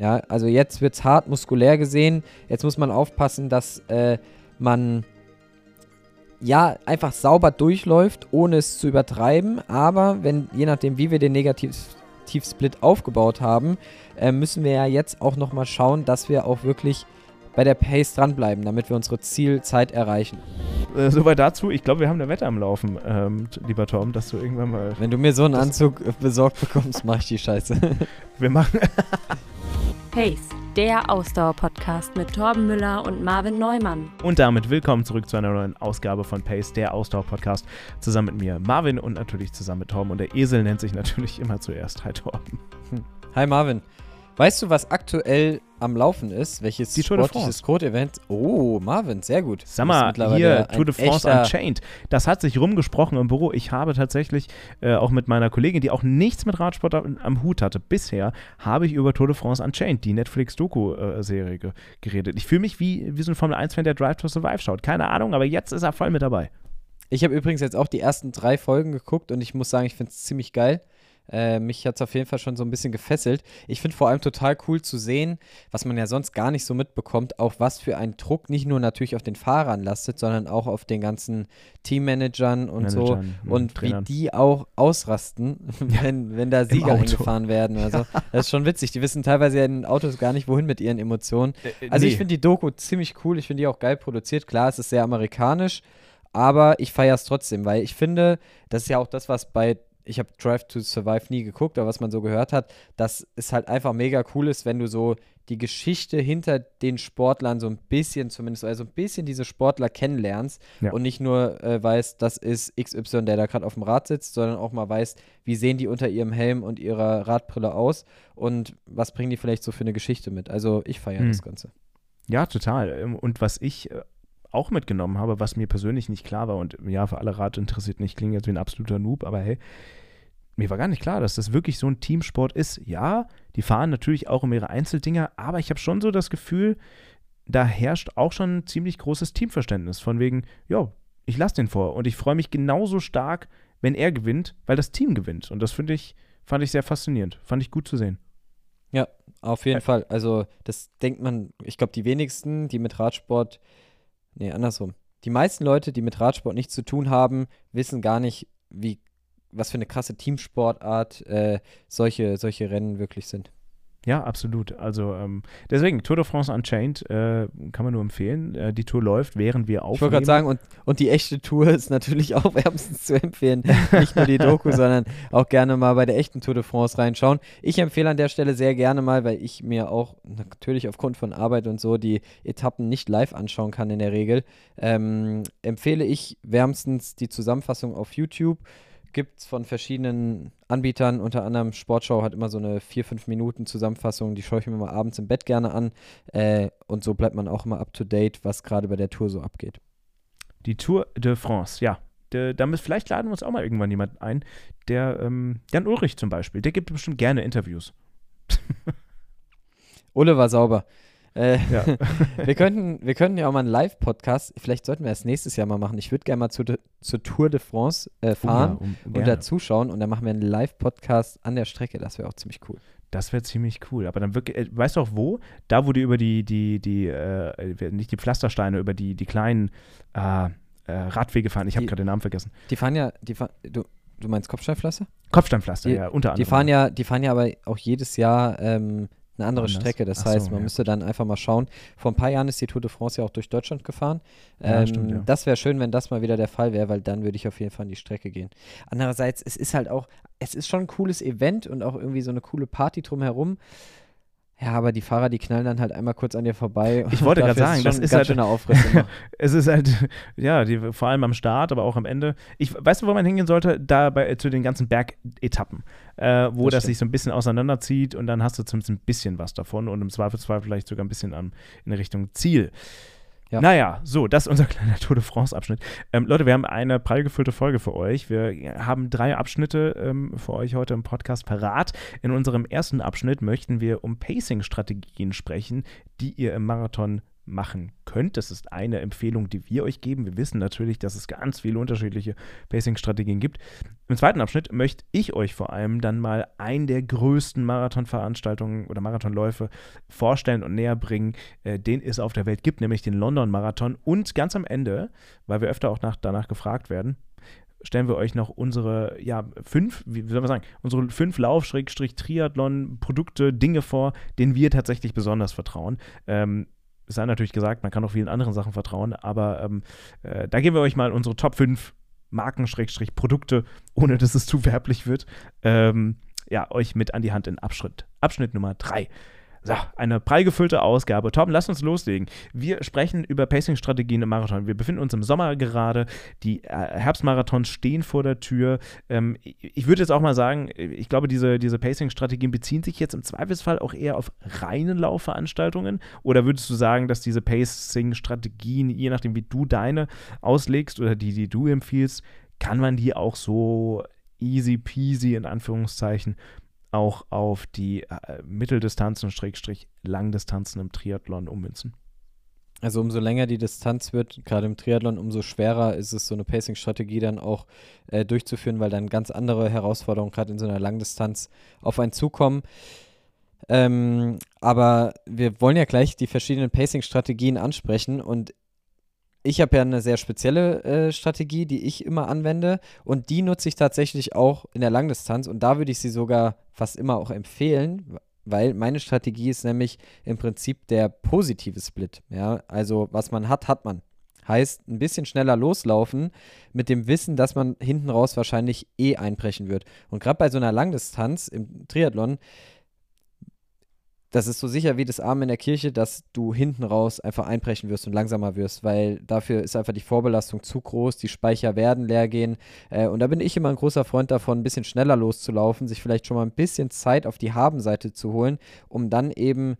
Ja, also jetzt wird es hart muskulär gesehen. Jetzt muss man aufpassen, dass äh, man ja einfach sauber durchläuft, ohne es zu übertreiben. Aber wenn, je nachdem, wie wir den Negativ-Split aufgebaut haben, äh, müssen wir ja jetzt auch nochmal schauen, dass wir auch wirklich bei der Pace dranbleiben, damit wir unsere Zielzeit erreichen. Äh, soweit dazu. Ich glaube, wir haben eine Wette am Laufen, ähm, lieber Tom, dass du irgendwann mal. Wenn du mir so einen Anzug besorgt bekommst, mach ich die Scheiße. wir machen. Pace, der Ausdauer-Podcast mit Torben Müller und Marvin Neumann. Und damit willkommen zurück zu einer neuen Ausgabe von Pace, der Ausdauer-Podcast. Zusammen mit mir, Marvin und natürlich zusammen mit Torben. Und der Esel nennt sich natürlich immer zuerst. Hi Torben. Hi Marvin. Weißt du, was aktuell am Laufen ist? Welches die sportliches Code-Event? Oh, Marvin, sehr gut. Sag mal, hier Tour de France Unchained. Das hat sich rumgesprochen im Büro. Ich habe tatsächlich äh, auch mit meiner Kollegin, die auch nichts mit Radsport am, am, Hut hatte, bisher habe ich über Tour de France Unchained, die Netflix-Doku-Serie, ge geredet. Ich fühle mich wie, wie so ein Formel-1-Fan, der Drive to Survive schaut. Keine Ahnung, aber jetzt ist er voll mit dabei. Ich habe übrigens jetzt auch die ersten drei Folgen geguckt und ich muss sagen, ich finde es ziemlich geil. Äh, mich hat es auf jeden Fall schon so ein bisschen gefesselt. Ich finde vor allem total cool zu sehen, was man ja sonst gar nicht so mitbekommt, auch was für ein Druck nicht nur natürlich auf den Fahrern lastet, sondern auch auf den ganzen Teammanagern und Managern, so. Und Trainern. wie die auch ausrasten, wenn, wenn da Sieger eingefahren werden. Also, das ist schon witzig. Die wissen teilweise ja in Autos gar nicht, wohin mit ihren Emotionen. Äh, äh, also nee. ich finde die Doku ziemlich cool. Ich finde die auch geil produziert. Klar, es ist sehr amerikanisch aber ich feiere es trotzdem, weil ich finde, das ist ja auch das, was bei ich habe Drive to Survive nie geguckt, aber was man so gehört hat, dass es halt einfach mega cool ist, wenn du so die Geschichte hinter den Sportlern so ein bisschen zumindest, also ein bisschen diese Sportler kennenlernst ja. und nicht nur äh, weißt, das ist XY, der da gerade auf dem Rad sitzt, sondern auch mal weißt, wie sehen die unter ihrem Helm und ihrer Radbrille aus und was bringen die vielleicht so für eine Geschichte mit. Also ich feiere hm. das Ganze. Ja, total. Ähm, und was ich äh, auch mitgenommen habe, was mir persönlich nicht klar war und ja, für alle Rad interessiert nicht, klingt jetzt wie ein absoluter Noob, aber hey, mir war gar nicht klar, dass das wirklich so ein Teamsport ist. Ja, die fahren natürlich auch um ihre Einzeldinger, aber ich habe schon so das Gefühl, da herrscht auch schon ein ziemlich großes Teamverständnis. Von wegen, ja, ich lasse den vor und ich freue mich genauso stark, wenn er gewinnt, weil das Team gewinnt. Und das finde ich, fand ich sehr faszinierend. Fand ich gut zu sehen. Ja, auf jeden Ä Fall. Also, das denkt man, ich glaube, die wenigsten, die mit Radsport Nee, andersrum. Die meisten Leute, die mit Radsport nichts zu tun haben, wissen gar nicht, wie, was für eine krasse Teamsportart äh, solche, solche Rennen wirklich sind. Ja, absolut. Also ähm, deswegen, Tour de France Unchained äh, kann man nur empfehlen. Äh, die Tour läuft, während wir aufnehmen. Ich wollte gerade sagen, und, und die echte Tour ist natürlich auch wärmstens zu empfehlen. Nicht nur die Doku, sondern auch gerne mal bei der echten Tour de France reinschauen. Ich empfehle an der Stelle sehr gerne mal, weil ich mir auch natürlich aufgrund von Arbeit und so die Etappen nicht live anschauen kann in der Regel, ähm, empfehle ich wärmstens die Zusammenfassung auf YouTube gibt es von verschiedenen Anbietern, unter anderem Sportschau hat immer so eine 4-5 Minuten Zusammenfassung, die schaue ich mir mal abends im Bett gerne an. Äh, und so bleibt man auch immer up to date, was gerade bei der Tour so abgeht. Die Tour de France, ja. De, damit vielleicht laden wir uns auch mal irgendwann jemanden ein, der, ähm, Jan Ulrich zum Beispiel, der gibt bestimmt gerne Interviews. Ulle war sauber. Äh, ja. wir, könnten, wir könnten ja auch mal einen Live-Podcast, vielleicht sollten wir das nächstes Jahr mal machen. Ich würde gerne mal zu, zur Tour de France äh, fahren oh ja, um, und da zuschauen und dann machen wir einen Live-Podcast an der Strecke. Das wäre auch ziemlich cool. Das wäre ziemlich cool. Aber dann wirklich, äh, weißt du auch wo? Da, wo die über die, die, die, äh, nicht die Pflastersteine, über die, die kleinen äh, äh, Radwege fahren. Ich habe gerade den Namen vergessen. Die fahren ja, die fahren, du, du meinst Kopfsteinpflaster? Kopfsteinpflaster, die, ja, unter anderem. Die fahren ja, die fahren ja aber auch jedes Jahr ähm, eine andere Anders. Strecke. Das Ach heißt, so, man ja. müsste dann einfach mal schauen. Vor ein paar Jahren ist die Tour de France ja auch durch Deutschland gefahren. Ja, ähm, stimmt, ja. Das wäre schön, wenn das mal wieder der Fall wäre, weil dann würde ich auf jeden Fall in die Strecke gehen. Andererseits, es ist halt auch, es ist schon ein cooles Event und auch irgendwie so eine coole Party drumherum. Ja, aber die Fahrer, die knallen dann halt einmal kurz an dir vorbei. Ich wollte gerade sagen, das ist halt schöner Aufriss. es ist halt, ja, die, vor allem am Start, aber auch am Ende. Ich weißt du, wo man hingehen sollte? Da bei, zu den ganzen Bergetappen, äh, wo das, das sich so ein bisschen auseinanderzieht und dann hast du zumindest ein bisschen was davon und im Zweifelsfall vielleicht sogar ein bisschen an, in Richtung Ziel. Ja. Naja, so, das ist unser kleiner Tour de France-Abschnitt. Ähm, Leute, wir haben eine prallgefüllte Folge für euch. Wir haben drei Abschnitte ähm, für euch heute im Podcast parat. In unserem ersten Abschnitt möchten wir um Pacing-Strategien sprechen, die ihr im Marathon machen könnt. Das ist eine Empfehlung, die wir euch geben. Wir wissen natürlich, dass es ganz viele unterschiedliche Pacing-Strategien gibt. Im zweiten Abschnitt möchte ich euch vor allem dann mal einen der größten Marathonveranstaltungen oder Marathonläufe vorstellen und näher bringen, äh, den es auf der Welt gibt, nämlich den London-Marathon. Und ganz am Ende, weil wir öfter auch nach, danach gefragt werden, stellen wir euch noch unsere, ja, fünf, wie soll man sagen, unsere fünf Lauf-Triathlon-Produkte, Dinge vor, denen wir tatsächlich besonders vertrauen. Ähm, es sei natürlich gesagt, man kann auch vielen anderen Sachen vertrauen, aber ähm, äh, da geben wir euch mal unsere Top 5 Marken-Produkte, ohne dass es zu werblich wird, ähm, ja, euch mit an die Hand in Abschnitt, Abschnitt Nummer 3. So, eine prallgefüllte Ausgabe. Tom, lass uns loslegen. Wir sprechen über Pacing-Strategien im Marathon. Wir befinden uns im Sommer gerade. Die äh, Herbstmarathons stehen vor der Tür. Ähm, ich würde jetzt auch mal sagen, ich glaube, diese, diese Pacing-Strategien beziehen sich jetzt im Zweifelsfall auch eher auf reine Laufveranstaltungen. Oder würdest du sagen, dass diese Pacing-Strategien, je nachdem, wie du deine auslegst oder die, die du empfiehlst, kann man die auch so easy peasy in Anführungszeichen auch auf die äh, Mitteldistanzen, Schrägstrich Langdistanzen im Triathlon ummünzen. Also umso länger die Distanz wird, gerade im Triathlon, umso schwerer ist es, so eine Pacing-Strategie dann auch äh, durchzuführen, weil dann ganz andere Herausforderungen gerade in so einer Langdistanz auf einen zukommen. Ähm, aber wir wollen ja gleich die verschiedenen Pacing-Strategien ansprechen und ich habe ja eine sehr spezielle äh, Strategie, die ich immer anwende und die nutze ich tatsächlich auch in der Langdistanz und da würde ich sie sogar fast immer auch empfehlen, weil meine Strategie ist nämlich im Prinzip der positive Split. Ja, also was man hat, hat man. Heißt, ein bisschen schneller loslaufen mit dem Wissen, dass man hinten raus wahrscheinlich eh einbrechen wird. Und gerade bei so einer Langdistanz im Triathlon das ist so sicher wie das Arm in der Kirche, dass du hinten raus einfach einbrechen wirst und langsamer wirst, weil dafür ist einfach die Vorbelastung zu groß, die Speicher werden leer gehen. Äh, und da bin ich immer ein großer Freund davon, ein bisschen schneller loszulaufen, sich vielleicht schon mal ein bisschen Zeit auf die Habenseite zu holen, um dann eben,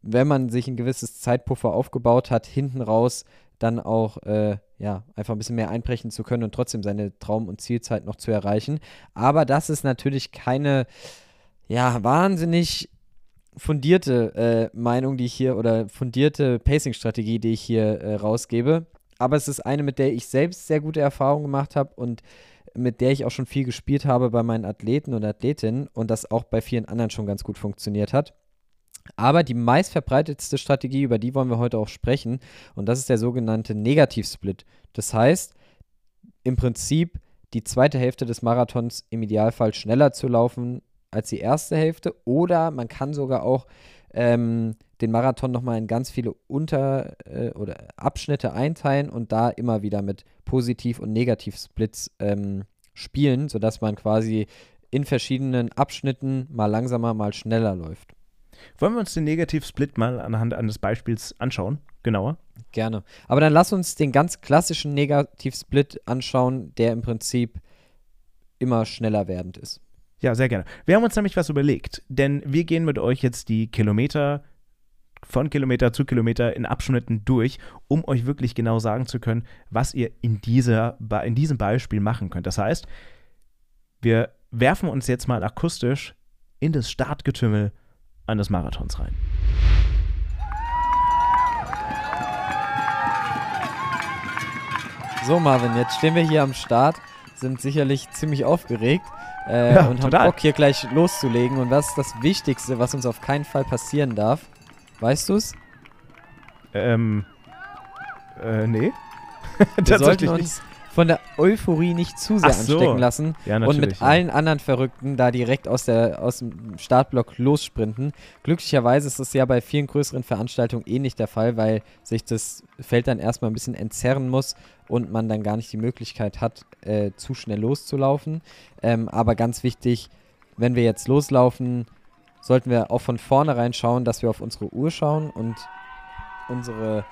wenn man sich ein gewisses Zeitpuffer aufgebaut hat, hinten raus dann auch äh, ja, einfach ein bisschen mehr einbrechen zu können und trotzdem seine Traum- und Zielzeit noch zu erreichen. Aber das ist natürlich keine ja, wahnsinnig fundierte äh, Meinung, die ich hier oder fundierte Pacing-Strategie, die ich hier äh, rausgebe. Aber es ist eine, mit der ich selbst sehr gute Erfahrungen gemacht habe und mit der ich auch schon viel gespielt habe bei meinen Athleten und Athletinnen und das auch bei vielen anderen schon ganz gut funktioniert hat. Aber die meistverbreitetste Strategie, über die wollen wir heute auch sprechen, und das ist der sogenannte Negativsplit. Das heißt, im Prinzip die zweite Hälfte des Marathons im Idealfall schneller zu laufen als die erste Hälfte. Oder man kann sogar auch ähm, den Marathon nochmal in ganz viele Unter- äh, oder Abschnitte einteilen und da immer wieder mit Positiv- und Negativ-Splits ähm, spielen, sodass man quasi in verschiedenen Abschnitten mal langsamer, mal schneller läuft. Wollen wir uns den Negativ-Split mal anhand eines Beispiels anschauen? Genauer? Gerne. Aber dann lass uns den ganz klassischen Negativ-Split anschauen, der im Prinzip immer schneller werdend ist. Ja, sehr gerne. Wir haben uns nämlich was überlegt, denn wir gehen mit euch jetzt die Kilometer von Kilometer zu Kilometer in Abschnitten durch, um euch wirklich genau sagen zu können, was ihr in, dieser, in diesem Beispiel machen könnt. Das heißt, wir werfen uns jetzt mal akustisch in das Startgetümmel eines Marathons rein. So, Marvin, jetzt stehen wir hier am Start, sind sicherlich ziemlich aufgeregt äh, ja, und haben Bock hier gleich loszulegen. Und was ist das Wichtigste, was uns auf keinen Fall passieren darf? Weißt du es? Ähm. Äh, nee. Wir sollten uns von der Euphorie nicht zu sehr so. anstecken lassen ja, und mit ja. allen anderen Verrückten da direkt aus, der, aus dem Startblock lossprinten. Glücklicherweise ist das ja bei vielen größeren Veranstaltungen eh nicht der Fall, weil sich das Feld dann erstmal ein bisschen entzerren muss und man dann gar nicht die Möglichkeit hat, äh, zu schnell loszulaufen. Ähm, aber ganz wichtig, wenn wir jetzt loslaufen, sollten wir auch von vornherein schauen, dass wir auf unsere Uhr schauen und unsere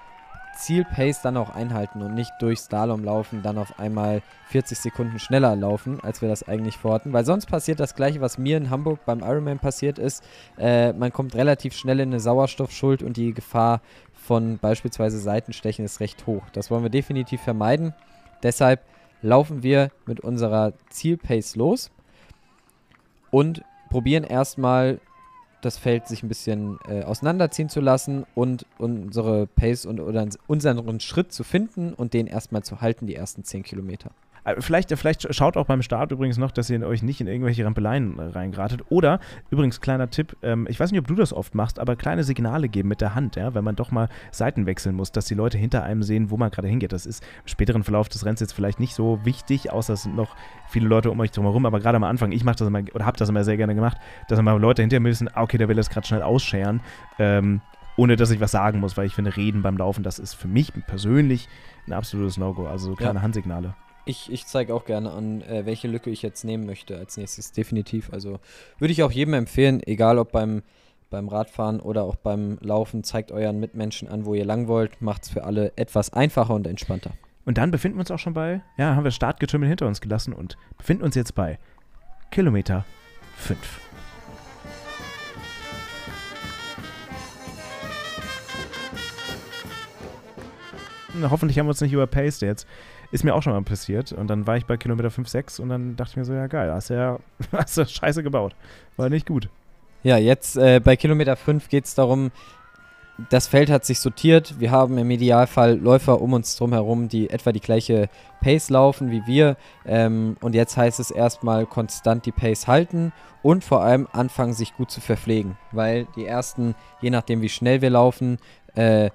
Zielpace dann auch einhalten und nicht durch Slalom laufen, dann auf einmal 40 Sekunden schneller laufen, als wir das eigentlich vorhatten. Weil sonst passiert das gleiche, was mir in Hamburg beim Ironman passiert ist. Äh, man kommt relativ schnell in eine Sauerstoffschuld und die Gefahr von beispielsweise Seitenstechen ist recht hoch. Das wollen wir definitiv vermeiden. Deshalb laufen wir mit unserer Zielpace los und probieren erstmal das Feld sich ein bisschen äh, auseinanderziehen zu lassen und unsere Pace und unseren Schritt zu finden und den erstmal zu halten, die ersten 10 Kilometer. Äh, vielleicht, vielleicht schaut auch beim Start übrigens noch, dass ihr euch nicht in irgendwelche Rampeleien äh, reingratet. Oder, übrigens, kleiner Tipp, ähm, ich weiß nicht, ob du das oft machst, aber kleine Signale geben mit der Hand, ja, wenn man doch mal Seiten wechseln muss, dass die Leute hinter einem sehen, wo man gerade hingeht. Das ist im späteren Verlauf des Rennens jetzt vielleicht nicht so wichtig, außer es sind noch viele Leute um euch drumherum, aber gerade am Anfang, ich mache das immer, oder habe das immer sehr gerne gemacht, dass immer Leute hinter mir wissen, ah, okay, der will das gerade schnell ausscheren. Ähm, ohne dass ich was sagen muss, weil ich finde, reden beim Laufen, das ist für mich persönlich ein absolutes No-Go. Also kleine ja. Handsignale. Ich, ich zeige auch gerne an, äh, welche Lücke ich jetzt nehmen möchte als nächstes, definitiv. Also würde ich auch jedem empfehlen, egal ob beim, beim Radfahren oder auch beim Laufen, zeigt euren Mitmenschen an, wo ihr lang wollt, macht es für alle etwas einfacher und entspannter. Und dann befinden wir uns auch schon bei, ja, haben wir Startgetümmel hinter uns gelassen und befinden uns jetzt bei Kilometer 5. Hoffentlich haben wir uns nicht überpaced jetzt. Ist mir auch schon mal passiert. Und dann war ich bei Kilometer 5, 6 und dann dachte ich mir so, ja geil, hast ja hast du scheiße gebaut. War nicht gut. Ja, jetzt äh, bei Kilometer 5 geht es darum, das Feld hat sich sortiert. Wir haben im Idealfall Läufer um uns drum herum, die etwa die gleiche Pace laufen wie wir. Ähm, und jetzt heißt es erstmal konstant die Pace halten und vor allem anfangen, sich gut zu verpflegen. Weil die ersten, je nachdem wie schnell wir laufen, äh,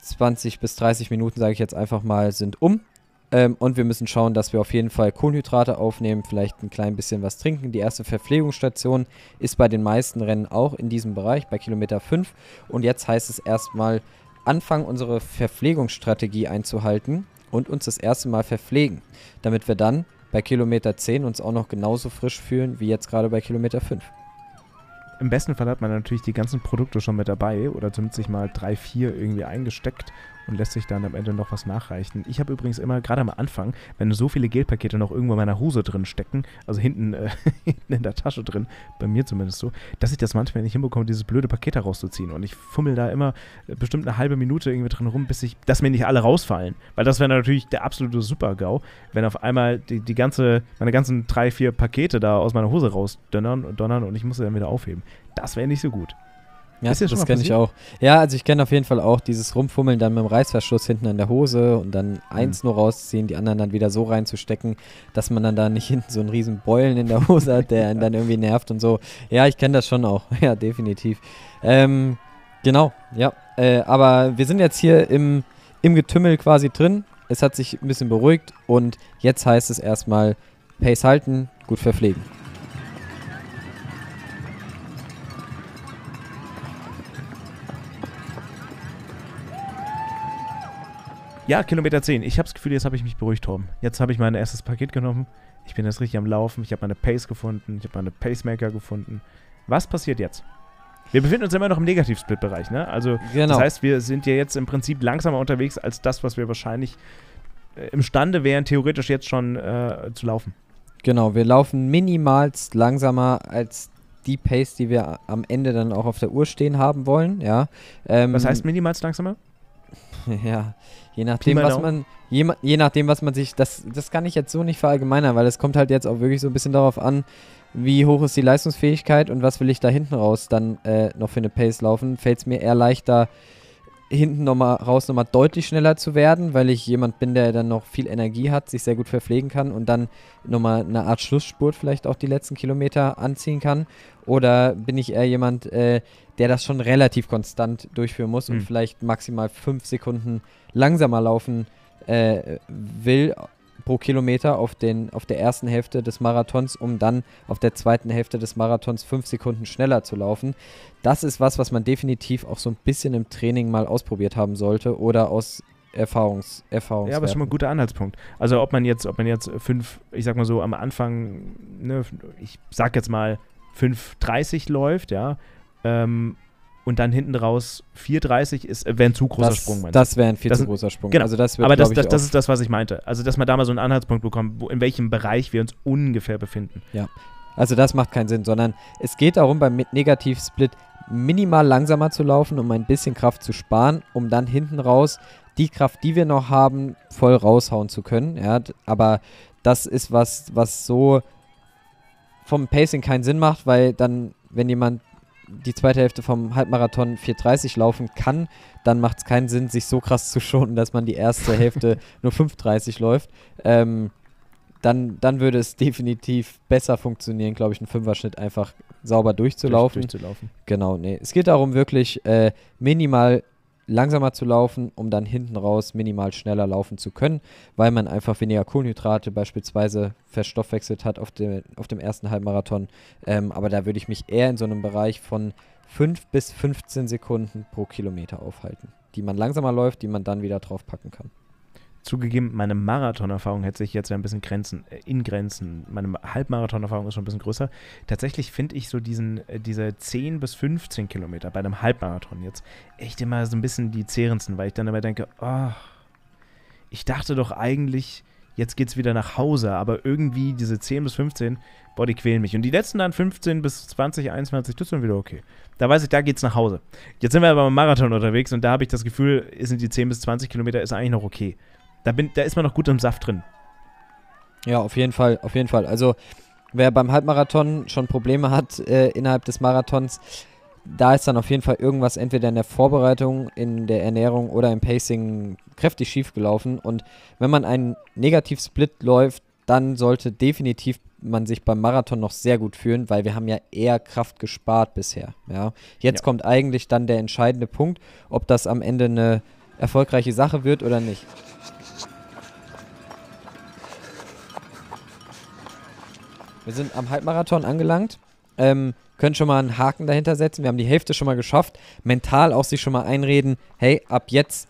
20 bis 30 Minuten, sage ich jetzt einfach mal, sind um. Ähm, und wir müssen schauen, dass wir auf jeden Fall Kohlenhydrate aufnehmen, vielleicht ein klein bisschen was trinken. Die erste Verpflegungsstation ist bei den meisten Rennen auch in diesem Bereich, bei Kilometer 5. Und jetzt heißt es erstmal anfangen, unsere Verpflegungsstrategie einzuhalten und uns das erste Mal verpflegen, damit wir dann bei Kilometer 10 uns auch noch genauso frisch fühlen wie jetzt gerade bei Kilometer 5. Im besten Fall hat man natürlich die ganzen Produkte schon mit dabei oder zumindest sich mal drei, vier irgendwie eingesteckt und lässt sich dann am Ende noch was nachreichen. Ich habe übrigens immer, gerade am Anfang, wenn so viele Gelpakete noch irgendwo in meiner Hose drin stecken, also hinten, äh, hinten in der Tasche drin, bei mir zumindest so, dass ich das manchmal nicht hinbekomme, dieses blöde Paket herauszuziehen. Und ich fummel da immer äh, bestimmt eine halbe Minute irgendwie drin rum, bis ich, dass mir nicht alle rausfallen. Weil das wäre natürlich der absolute Super-GAU, wenn auf einmal die, die ganze, meine ganzen drei, vier Pakete da aus meiner Hose rausdonnern und donnern und ich muss sie dann wieder aufheben. Das wäre nicht so gut. Ja, das, das kenne ich auch. Ja, also ich kenne auf jeden Fall auch dieses Rumfummeln dann mit dem Reißverschluss hinten an der Hose und dann mhm. eins nur rausziehen, die anderen dann wieder so reinzustecken, dass man dann da nicht hinten so einen riesen Beulen in der Hose hat, der einen dann irgendwie nervt und so. Ja, ich kenne das schon auch. Ja, definitiv. Ähm, genau, ja. Äh, aber wir sind jetzt hier im, im Getümmel quasi drin. Es hat sich ein bisschen beruhigt und jetzt heißt es erstmal Pace halten, gut verpflegen. Ja, Kilometer 10. Ich habe das Gefühl, jetzt habe ich mich beruhigt, Torben. Jetzt habe ich mein erstes Paket genommen. Ich bin jetzt richtig am Laufen. Ich habe meine Pace gefunden. Ich habe meine Pacemaker gefunden. Was passiert jetzt? Wir befinden uns immer noch im Negativ-Split-Bereich, ne? Also, genau. das heißt, wir sind ja jetzt im Prinzip langsamer unterwegs als das, was wir wahrscheinlich äh, imstande wären, theoretisch jetzt schon äh, zu laufen. Genau, wir laufen minimalst langsamer als die Pace, die wir am Ende dann auch auf der Uhr stehen haben wollen, ja. Ähm, was heißt minimalst langsamer? ja, je nachdem, was man, je, je, nachdem, was man sich, das, das kann ich jetzt so nicht verallgemeinern, weil es kommt halt jetzt auch wirklich so ein bisschen darauf an, wie hoch ist die Leistungsfähigkeit und was will ich da hinten raus dann äh, noch für eine Pace laufen. Fällt es mir eher leichter, hinten nochmal raus nochmal deutlich schneller zu werden, weil ich jemand bin, der dann noch viel Energie hat, sich sehr gut verpflegen kann und dann nochmal eine Art Schlussspurt vielleicht auch die letzten Kilometer anziehen kann? Oder bin ich eher jemand, äh, der das schon relativ konstant durchführen muss mhm. und hm. vielleicht maximal fünf Sekunden langsamer laufen äh, will pro Kilometer auf, den, auf der ersten Hälfte des Marathons, um dann auf der zweiten Hälfte des Marathons fünf Sekunden schneller zu laufen. Das ist was, was man definitiv auch so ein bisschen im Training mal ausprobiert haben sollte oder aus Erfahrungs, Erfahrungs Ja, aber ist schon mal ein guter Anhaltspunkt. Also ob man jetzt, ob man jetzt fünf, ich sag mal so am Anfang, ne, ich sag jetzt mal 5,30 läuft, ja, ähm, und dann hinten raus 4,30 ist, äh, wäre ein zu großer das, Sprung. Das wäre ein viel das, zu großer Sprung. Genau. Also das wird, Aber das, das, das ist das, was ich meinte. Also, dass man da mal so einen Anhaltspunkt bekommt, wo, in welchem Bereich wir uns ungefähr befinden. Ja. Also, das macht keinen Sinn, sondern es geht darum, beim Negativ-Split minimal langsamer zu laufen, um ein bisschen Kraft zu sparen, um dann hinten raus die Kraft, die wir noch haben, voll raushauen zu können. Ja, aber das ist was, was so vom Pacing keinen Sinn macht, weil dann, wenn jemand die zweite Hälfte vom Halbmarathon 4,30 laufen kann, dann macht es keinen Sinn, sich so krass zu schonen, dass man die erste Hälfte nur 5,30 läuft. Ähm, dann, dann würde es definitiv besser funktionieren, glaube ich, einen Fünferschnitt einfach sauber durchzulaufen. Durch, durchzulaufen. Genau, nee. Es geht darum, wirklich äh, minimal langsamer zu laufen, um dann hinten raus minimal schneller laufen zu können, weil man einfach weniger Kohlenhydrate beispielsweise verstoffwechselt hat auf, dem auf dem ersten Halbmarathon. Ähm, aber da würde ich mich eher in so einem Bereich von 5 bis 15 Sekunden pro Kilometer aufhalten, die man langsamer läuft, die man dann wieder drauf packen kann. Zugegeben, meine Marathonerfahrung hält sich jetzt ein bisschen Grenzen, äh, in Grenzen. Meine Halbmarathonerfahrung ist schon ein bisschen größer. Tatsächlich finde ich so diesen, äh, diese 10 bis 15 Kilometer bei einem Halbmarathon jetzt echt immer so ein bisschen die zehrendsten, weil ich dann immer denke, oh, ich dachte doch eigentlich, jetzt geht es wieder nach Hause, aber irgendwie diese 10 bis 15, boah, die quälen mich. Und die letzten dann 15 bis 20, 21, das dann wieder okay. Da weiß ich, da geht's nach Hause. Jetzt sind wir aber beim Marathon unterwegs und da habe ich das Gefühl, sind die 10 bis 20 Kilometer ist eigentlich noch okay. Da, bin, da ist man noch gut im Saft drin. Ja, auf jeden Fall, auf jeden Fall. Also wer beim Halbmarathon schon Probleme hat äh, innerhalb des Marathons, da ist dann auf jeden Fall irgendwas entweder in der Vorbereitung, in der Ernährung oder im Pacing kräftig schief gelaufen. Und wenn man einen Negativ-Split läuft, dann sollte definitiv man sich beim Marathon noch sehr gut fühlen, weil wir haben ja eher Kraft gespart bisher. Ja. Jetzt ja. kommt eigentlich dann der entscheidende Punkt, ob das am Ende eine erfolgreiche Sache wird oder nicht. Wir sind am Halbmarathon angelangt. Ähm, können schon mal einen Haken dahinter setzen. Wir haben die Hälfte schon mal geschafft. Mental auch sich schon mal einreden, hey, ab jetzt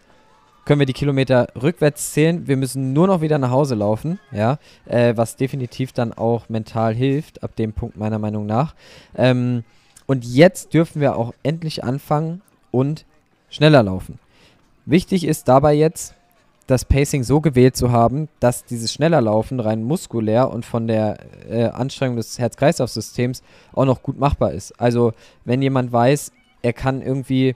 können wir die Kilometer rückwärts zählen. Wir müssen nur noch wieder nach Hause laufen, ja, äh, was definitiv dann auch mental hilft, ab dem Punkt meiner Meinung nach. Ähm, und jetzt dürfen wir auch endlich anfangen und schneller laufen. Wichtig ist dabei jetzt, das Pacing so gewählt zu haben, dass dieses schneller Laufen rein muskulär und von der äh, Anstrengung des Herz-Kreislauf-Systems auch noch gut machbar ist. Also wenn jemand weiß, er kann irgendwie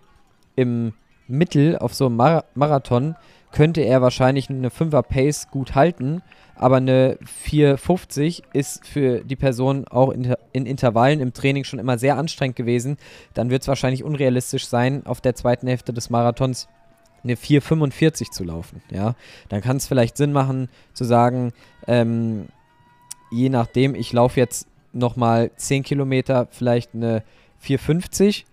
im Mittel auf so einem Mar Marathon, könnte er wahrscheinlich eine 5er Pace gut halten, aber eine 450 ist für die Person auch in, in Intervallen im Training schon immer sehr anstrengend gewesen. Dann wird es wahrscheinlich unrealistisch sein, auf der zweiten Hälfte des Marathons eine 4,45 zu laufen. Ja, dann kann es vielleicht Sinn machen zu sagen, ähm, je nachdem, ich laufe jetzt nochmal 10 Kilometer, vielleicht eine 4,50,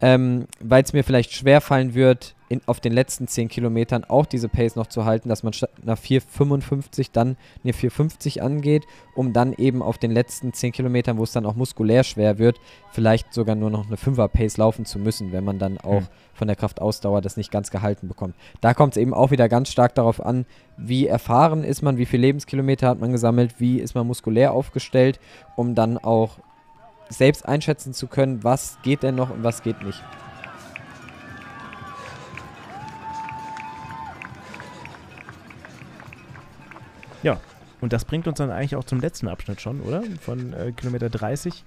ähm, weil es mir vielleicht schwer fallen wird, in, auf den letzten 10 Kilometern auch diese Pace noch zu halten, dass man nach 4,55 dann eine 4,50 angeht, um dann eben auf den letzten 10 Kilometern, wo es dann auch muskulär schwer wird, vielleicht sogar nur noch eine 5er Pace laufen zu müssen, wenn man dann auch mhm. von der Kraftausdauer das nicht ganz gehalten bekommt. Da kommt es eben auch wieder ganz stark darauf an, wie erfahren ist man, wie viele Lebenskilometer hat man gesammelt, wie ist man muskulär aufgestellt, um dann auch selbst einschätzen zu können, was geht denn noch und was geht nicht. Ja, und das bringt uns dann eigentlich auch zum letzten Abschnitt schon, oder? Von äh, Kilometer 30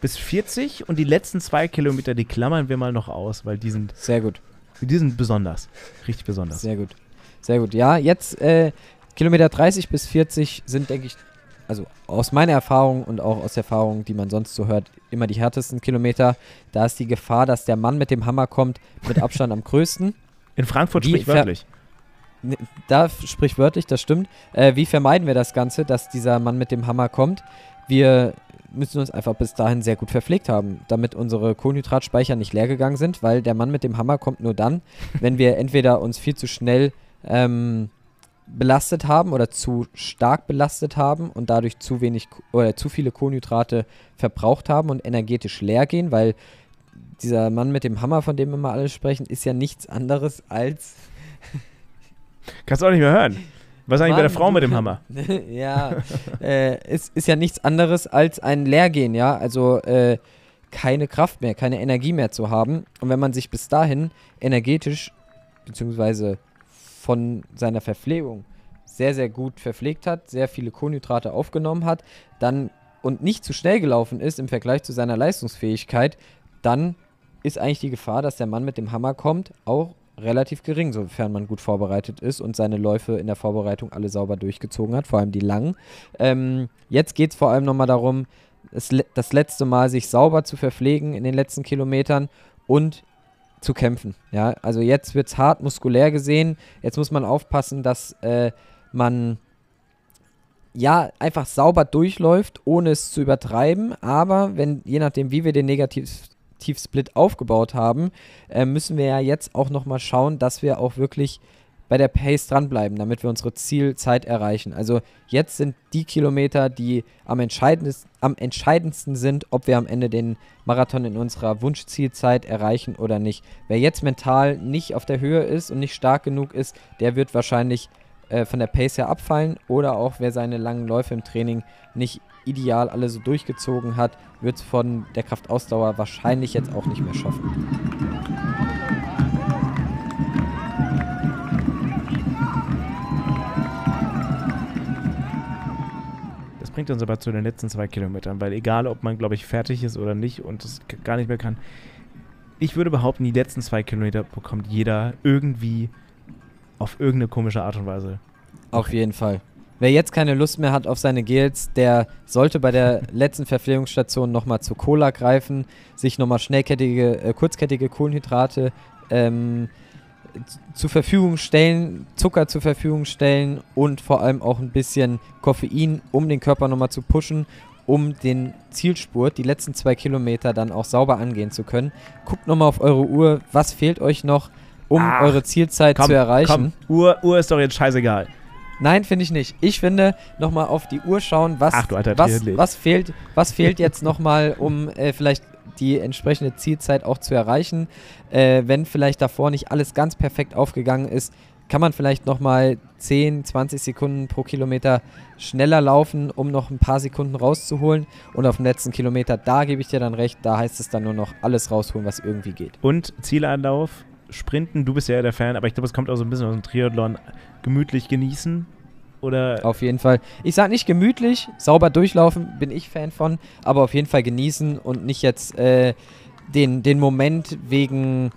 bis 40 und die letzten zwei Kilometer, die klammern wir mal noch aus, weil die sind. Sehr gut. Die sind besonders. Richtig besonders. Sehr gut. Sehr gut. Ja, jetzt äh, Kilometer 30 bis 40 sind, denke ich, also aus meiner Erfahrung und auch aus Erfahrungen, die man sonst so hört, immer die härtesten Kilometer. Da ist die Gefahr, dass der Mann mit dem Hammer kommt, mit Abstand am größten. In Frankfurt sprichwörtlich. Da sprichwörtlich, das stimmt. Äh, wie vermeiden wir das Ganze, dass dieser Mann mit dem Hammer kommt? Wir müssen uns einfach bis dahin sehr gut verpflegt haben, damit unsere Kohlenhydratspeicher nicht leer gegangen sind, weil der Mann mit dem Hammer kommt nur dann, wenn wir entweder uns viel zu schnell ähm, belastet haben oder zu stark belastet haben und dadurch zu wenig oder zu viele Kohlenhydrate verbraucht haben und energetisch leer gehen, weil dieser Mann mit dem Hammer, von dem wir mal alle sprechen, ist ja nichts anderes als. Kannst du auch nicht mehr hören. Was ist eigentlich Mann, bei der Frau mit dem Hammer? ja, äh, ist, ist ja nichts anderes als ein Leergehen, ja. Also äh, keine Kraft mehr, keine Energie mehr zu haben. Und wenn man sich bis dahin energetisch beziehungsweise von seiner Verpflegung sehr, sehr gut verpflegt hat, sehr viele Kohlenhydrate aufgenommen hat, dann und nicht zu schnell gelaufen ist im Vergleich zu seiner Leistungsfähigkeit, dann ist eigentlich die Gefahr, dass der Mann mit dem Hammer kommt, auch relativ gering, sofern man gut vorbereitet ist und seine Läufe in der Vorbereitung alle sauber durchgezogen hat, vor allem die langen. Ähm, jetzt geht es vor allem nochmal darum, das, das letzte Mal sich sauber zu verpflegen in den letzten Kilometern und zu kämpfen. Ja, also jetzt wird es hart muskulär gesehen. Jetzt muss man aufpassen, dass äh, man ja einfach sauber durchläuft, ohne es zu übertreiben. Aber wenn, je nachdem, wie wir den Negativ-Split aufgebaut haben, äh, müssen wir ja jetzt auch nochmal schauen, dass wir auch wirklich bei der Pace dranbleiben, damit wir unsere Zielzeit erreichen. Also jetzt sind die Kilometer, die am entscheidendsten, am entscheidendsten sind, ob wir am Ende den Marathon in unserer Wunschzielzeit erreichen oder nicht. Wer jetzt mental nicht auf der Höhe ist und nicht stark genug ist, der wird wahrscheinlich äh, von der Pace her abfallen oder auch wer seine langen Läufe im Training nicht ideal alle so durchgezogen hat, wird es von der Kraftausdauer wahrscheinlich jetzt auch nicht mehr schaffen. bringt uns aber zu den letzten zwei Kilometern, weil egal, ob man, glaube ich, fertig ist oder nicht und es gar nicht mehr kann, ich würde behaupten, die letzten zwei Kilometer bekommt jeder irgendwie auf irgendeine komische Art und Weise. Auf jeden Fall. Wer jetzt keine Lust mehr hat auf seine Gels, der sollte bei der letzten Verpflegungsstation nochmal zu Cola greifen, sich nochmal schnellkettige, äh, kurzkettige Kohlenhydrate ähm, zur Verfügung stellen, Zucker zur Verfügung stellen und vor allem auch ein bisschen Koffein, um den Körper nochmal zu pushen, um den Zielspurt, die letzten zwei Kilometer dann auch sauber angehen zu können. Guckt nochmal auf eure Uhr, was fehlt euch noch, um Ach, eure Zielzeit komm, zu erreichen. Komm. Uhr, Uhr ist doch jetzt scheißegal. Nein, finde ich nicht. Ich finde, nochmal auf die Uhr schauen, was, Ach, Alter, was, was, fehlt, was fehlt jetzt nochmal, um äh, vielleicht die entsprechende Zielzeit auch zu erreichen. Äh, wenn vielleicht davor nicht alles ganz perfekt aufgegangen ist, kann man vielleicht nochmal 10, 20 Sekunden pro Kilometer schneller laufen, um noch ein paar Sekunden rauszuholen. Und auf dem letzten Kilometer, da gebe ich dir dann recht, da heißt es dann nur noch alles rausholen, was irgendwie geht. Und Zielanlauf, Sprinten, du bist ja der Fan, aber ich glaube, es kommt auch so ein bisschen aus dem Triathlon. Gemütlich genießen, oder auf jeden Fall. Ich sage nicht gemütlich, sauber durchlaufen, bin ich Fan von, aber auf jeden Fall genießen und nicht jetzt äh, den, den Moment wegen.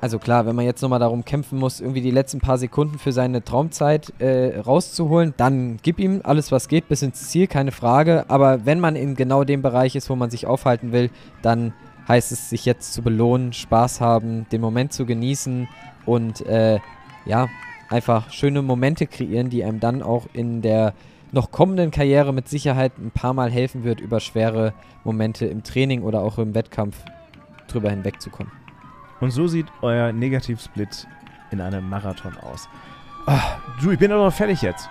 Also klar, wenn man jetzt nochmal darum kämpfen muss, irgendwie die letzten paar Sekunden für seine Traumzeit äh, rauszuholen, dann gib ihm alles, was geht, bis ins Ziel, keine Frage. Aber wenn man in genau dem Bereich ist, wo man sich aufhalten will, dann heißt es, sich jetzt zu belohnen, Spaß haben, den Moment zu genießen und äh, ja, einfach schöne Momente kreieren, die einem dann auch in der noch kommenden Karriere mit Sicherheit ein paar Mal helfen wird, über schwere Momente im Training oder auch im Wettkampf drüber hinwegzukommen. Und so sieht euer Negativsplit in einem Marathon aus. Ach, du, ich bin doch noch fertig jetzt.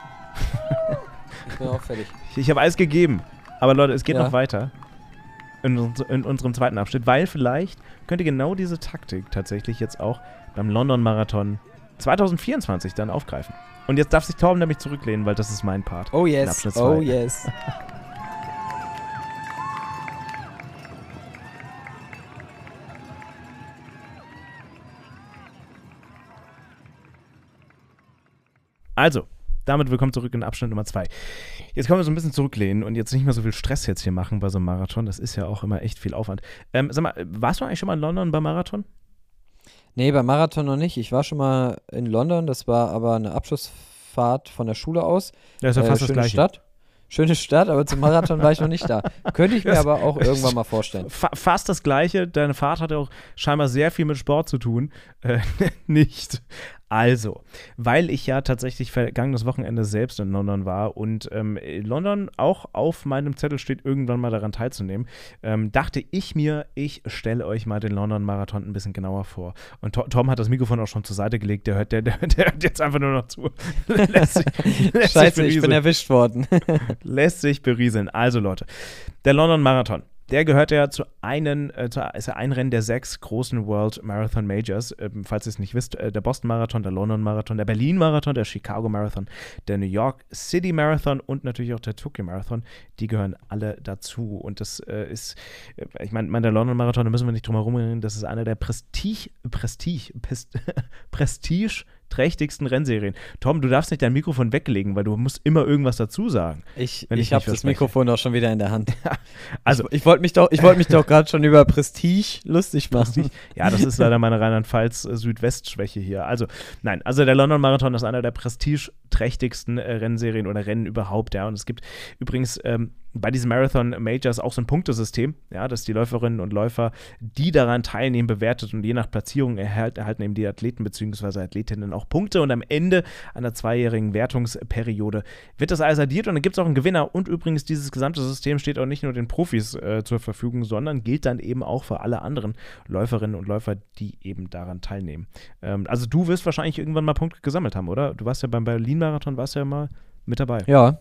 ich bin auch fertig. Ich, ich habe alles gegeben. Aber Leute, es geht ja. noch weiter in, in, unserem zweiten Abschnitt, weil vielleicht könnt ihr genau diese Taktik tatsächlich jetzt auch beim London-Marathon 2024 dann aufgreifen. Und jetzt darf sich Torben nämlich zurücklehnen, weil das ist mein Part. Oh yes. Oh yes. Also, damit willkommen zurück in Abschnitt Nummer 2. Jetzt können wir so ein bisschen zurücklehnen und jetzt nicht mehr so viel Stress jetzt hier machen bei so einem Marathon. Das ist ja auch immer echt viel Aufwand. Ähm, sag mal, warst du eigentlich schon mal in London beim Marathon? Nee, beim Marathon noch nicht. Ich war schon mal in London, das war aber eine Abschlussfahrt von der Schule aus. Ja, ist ja fast äh, das gleiche. Stadt. Schöne Stadt, aber zum Marathon war ich noch nicht da. Könnte ich mir das aber auch irgendwann mal vorstellen. Fa fast das gleiche. Deine Fahrt hatte auch scheinbar sehr viel mit Sport zu tun. Äh, nicht. Also, weil ich ja tatsächlich vergangenes Wochenende selbst in London war und ähm, London auch auf meinem Zettel steht, irgendwann mal daran teilzunehmen, ähm, dachte ich mir, ich stelle euch mal den London Marathon ein bisschen genauer vor. Und to Tom hat das Mikrofon auch schon zur Seite gelegt, der hört, der, der, der hört jetzt einfach nur noch zu. lässt sich, lässt Scheiße, ich bin erwischt worden. lässt sich berieseln. Also Leute, der London Marathon. Der gehört ja zu einem, äh, zu, ist ja ein Rennen der sechs großen World Marathon Majors. Ähm, falls ihr es nicht wisst, äh, der Boston Marathon, der London Marathon, der Berlin Marathon, der Chicago Marathon, der New York City Marathon und natürlich auch der Tokyo Marathon. Die gehören alle dazu. Und das äh, ist, äh, ich meine, mein, der London Marathon, da müssen wir nicht drum herum reden, das ist einer der Prestige, Prestige, Prestige trächtigsten Rennserien. Tom, du darfst nicht dein Mikrofon weglegen, weil du musst immer irgendwas dazu sagen. Ich, ich, ich habe das Mikrofon auch schon wieder in der Hand. also ich, ich wollte mich doch, ich wollte mich doch gerade schon über Prestige lustig machen. Prestige. Ja, das ist leider meine Rheinland-Pfalz äh, hier. Also nein, also der London Marathon ist einer der prestigeträchtigsten äh, Rennserien oder Rennen überhaupt. Ja, und es gibt übrigens ähm, bei diesen Marathon Majors auch so ein Punktesystem, ja, dass die Läuferinnen und Läufer, die daran teilnehmen, bewertet und je nach Platzierung erhalt, erhalten eben die Athleten bzw. Athletinnen auch Punkte und am Ende einer zweijährigen Wertungsperiode wird das alles addiert und dann gibt es auch einen Gewinner und übrigens dieses gesamte System steht auch nicht nur den Profis äh, zur Verfügung, sondern gilt dann eben auch für alle anderen Läuferinnen und Läufer, die eben daran teilnehmen. Ähm, also du wirst wahrscheinlich irgendwann mal Punkte gesammelt haben, oder? Du warst ja beim Berlin-Marathon, warst ja mal mit dabei. Ja,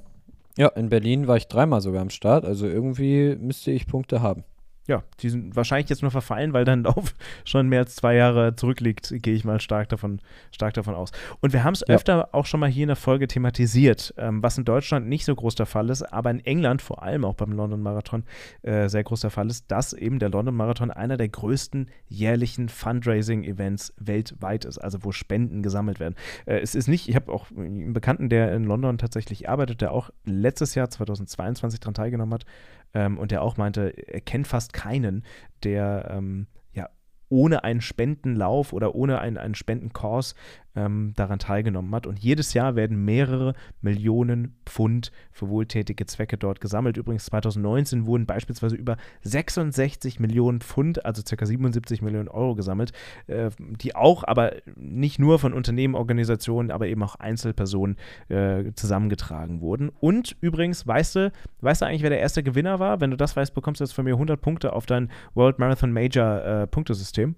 ja, in Berlin war ich dreimal sogar am Start, also irgendwie müsste ich Punkte haben ja, die sind wahrscheinlich jetzt nur verfallen, weil dein Lauf schon mehr als zwei Jahre zurückliegt, gehe ich mal stark davon, stark davon aus. Und wir haben es ja. öfter auch schon mal hier in der Folge thematisiert, ähm, was in Deutschland nicht so groß der Fall ist, aber in England, vor allem auch beim London Marathon, äh, sehr groß der Fall ist, dass eben der London Marathon einer der größten jährlichen Fundraising-Events weltweit ist, also wo Spenden gesammelt werden. Äh, es ist nicht, ich habe auch einen Bekannten, der in London tatsächlich arbeitet, der auch letztes Jahr, 2022, daran teilgenommen hat, ähm, und der auch meinte, er kennt fast keinen, der ähm, ja ohne einen Spendenlauf oder ohne einen, einen Spendenkurs ähm, daran teilgenommen hat. Und jedes Jahr werden mehrere Millionen Pfund für wohltätige Zwecke dort gesammelt. Übrigens 2019 wurden beispielsweise über 66 Millionen Pfund, also ca. 77 Millionen Euro gesammelt, äh, die auch aber nicht nur von Unternehmen, Organisationen, aber eben auch Einzelpersonen äh, zusammengetragen wurden. Und übrigens, weißt du, weißt du eigentlich, wer der erste Gewinner war? Wenn du das weißt, bekommst du jetzt von mir 100 Punkte auf dein World Marathon Major äh, Punktesystem.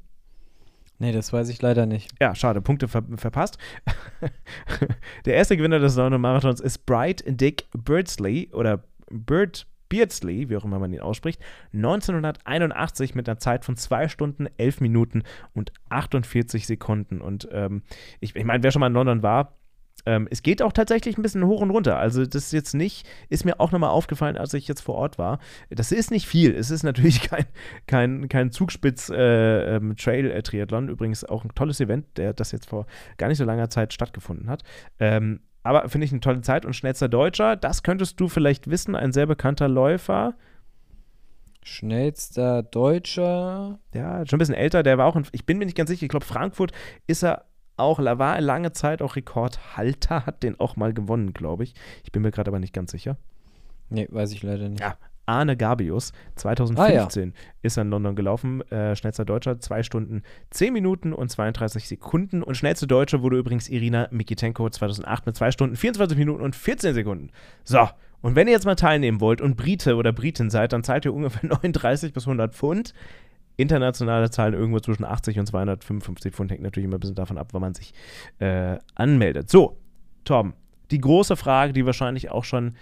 Nee, das weiß ich leider nicht. Ja, schade, Punkte ver verpasst. Der erste Gewinner des London Marathons ist Bright Dick Birdsley oder Bird Beardsley, wie auch immer man ihn ausspricht, 1981 mit einer Zeit von 2 Stunden, 11 Minuten und 48 Sekunden. Und ähm, ich, ich meine, wer schon mal in London war, ähm, es geht auch tatsächlich ein bisschen hoch und runter. Also das ist jetzt nicht, ist mir auch nochmal aufgefallen, als ich jetzt vor Ort war. Das ist nicht viel. Es ist natürlich kein, kein, kein Zugspitz-Trail-Triathlon. Äh, ähm, Übrigens auch ein tolles Event, der das jetzt vor gar nicht so langer Zeit stattgefunden hat. Ähm, aber finde ich eine tolle Zeit und schnellster Deutscher, das könntest du vielleicht wissen, ein sehr bekannter Läufer. Schnellster Deutscher. Ja, schon ein bisschen älter, der war auch, in, ich bin mir nicht ganz sicher, ich glaube, Frankfurt ist er auch, war lange Zeit auch Rekordhalter, hat den auch mal gewonnen, glaube ich. Ich bin mir gerade aber nicht ganz sicher. Nee, weiß ich leider nicht. Ja, Arne Gabius, 2015 ah, ja. ist er in London gelaufen. Äh, schnellster Deutscher, 2 Stunden 10 Minuten und 32 Sekunden. Und schnellste Deutsche wurde übrigens Irina Mikitenko 2008 mit 2 Stunden 24 Minuten und 14 Sekunden. So, und wenn ihr jetzt mal teilnehmen wollt und Brite oder Britin seid, dann zahlt ihr ungefähr 39 bis 100 Pfund. Internationale Zahlen irgendwo zwischen 80 und 255 Pfund hängt natürlich immer ein bisschen davon ab, wann man sich äh, anmeldet. So, Tom, die große Frage, die wahrscheinlich auch schon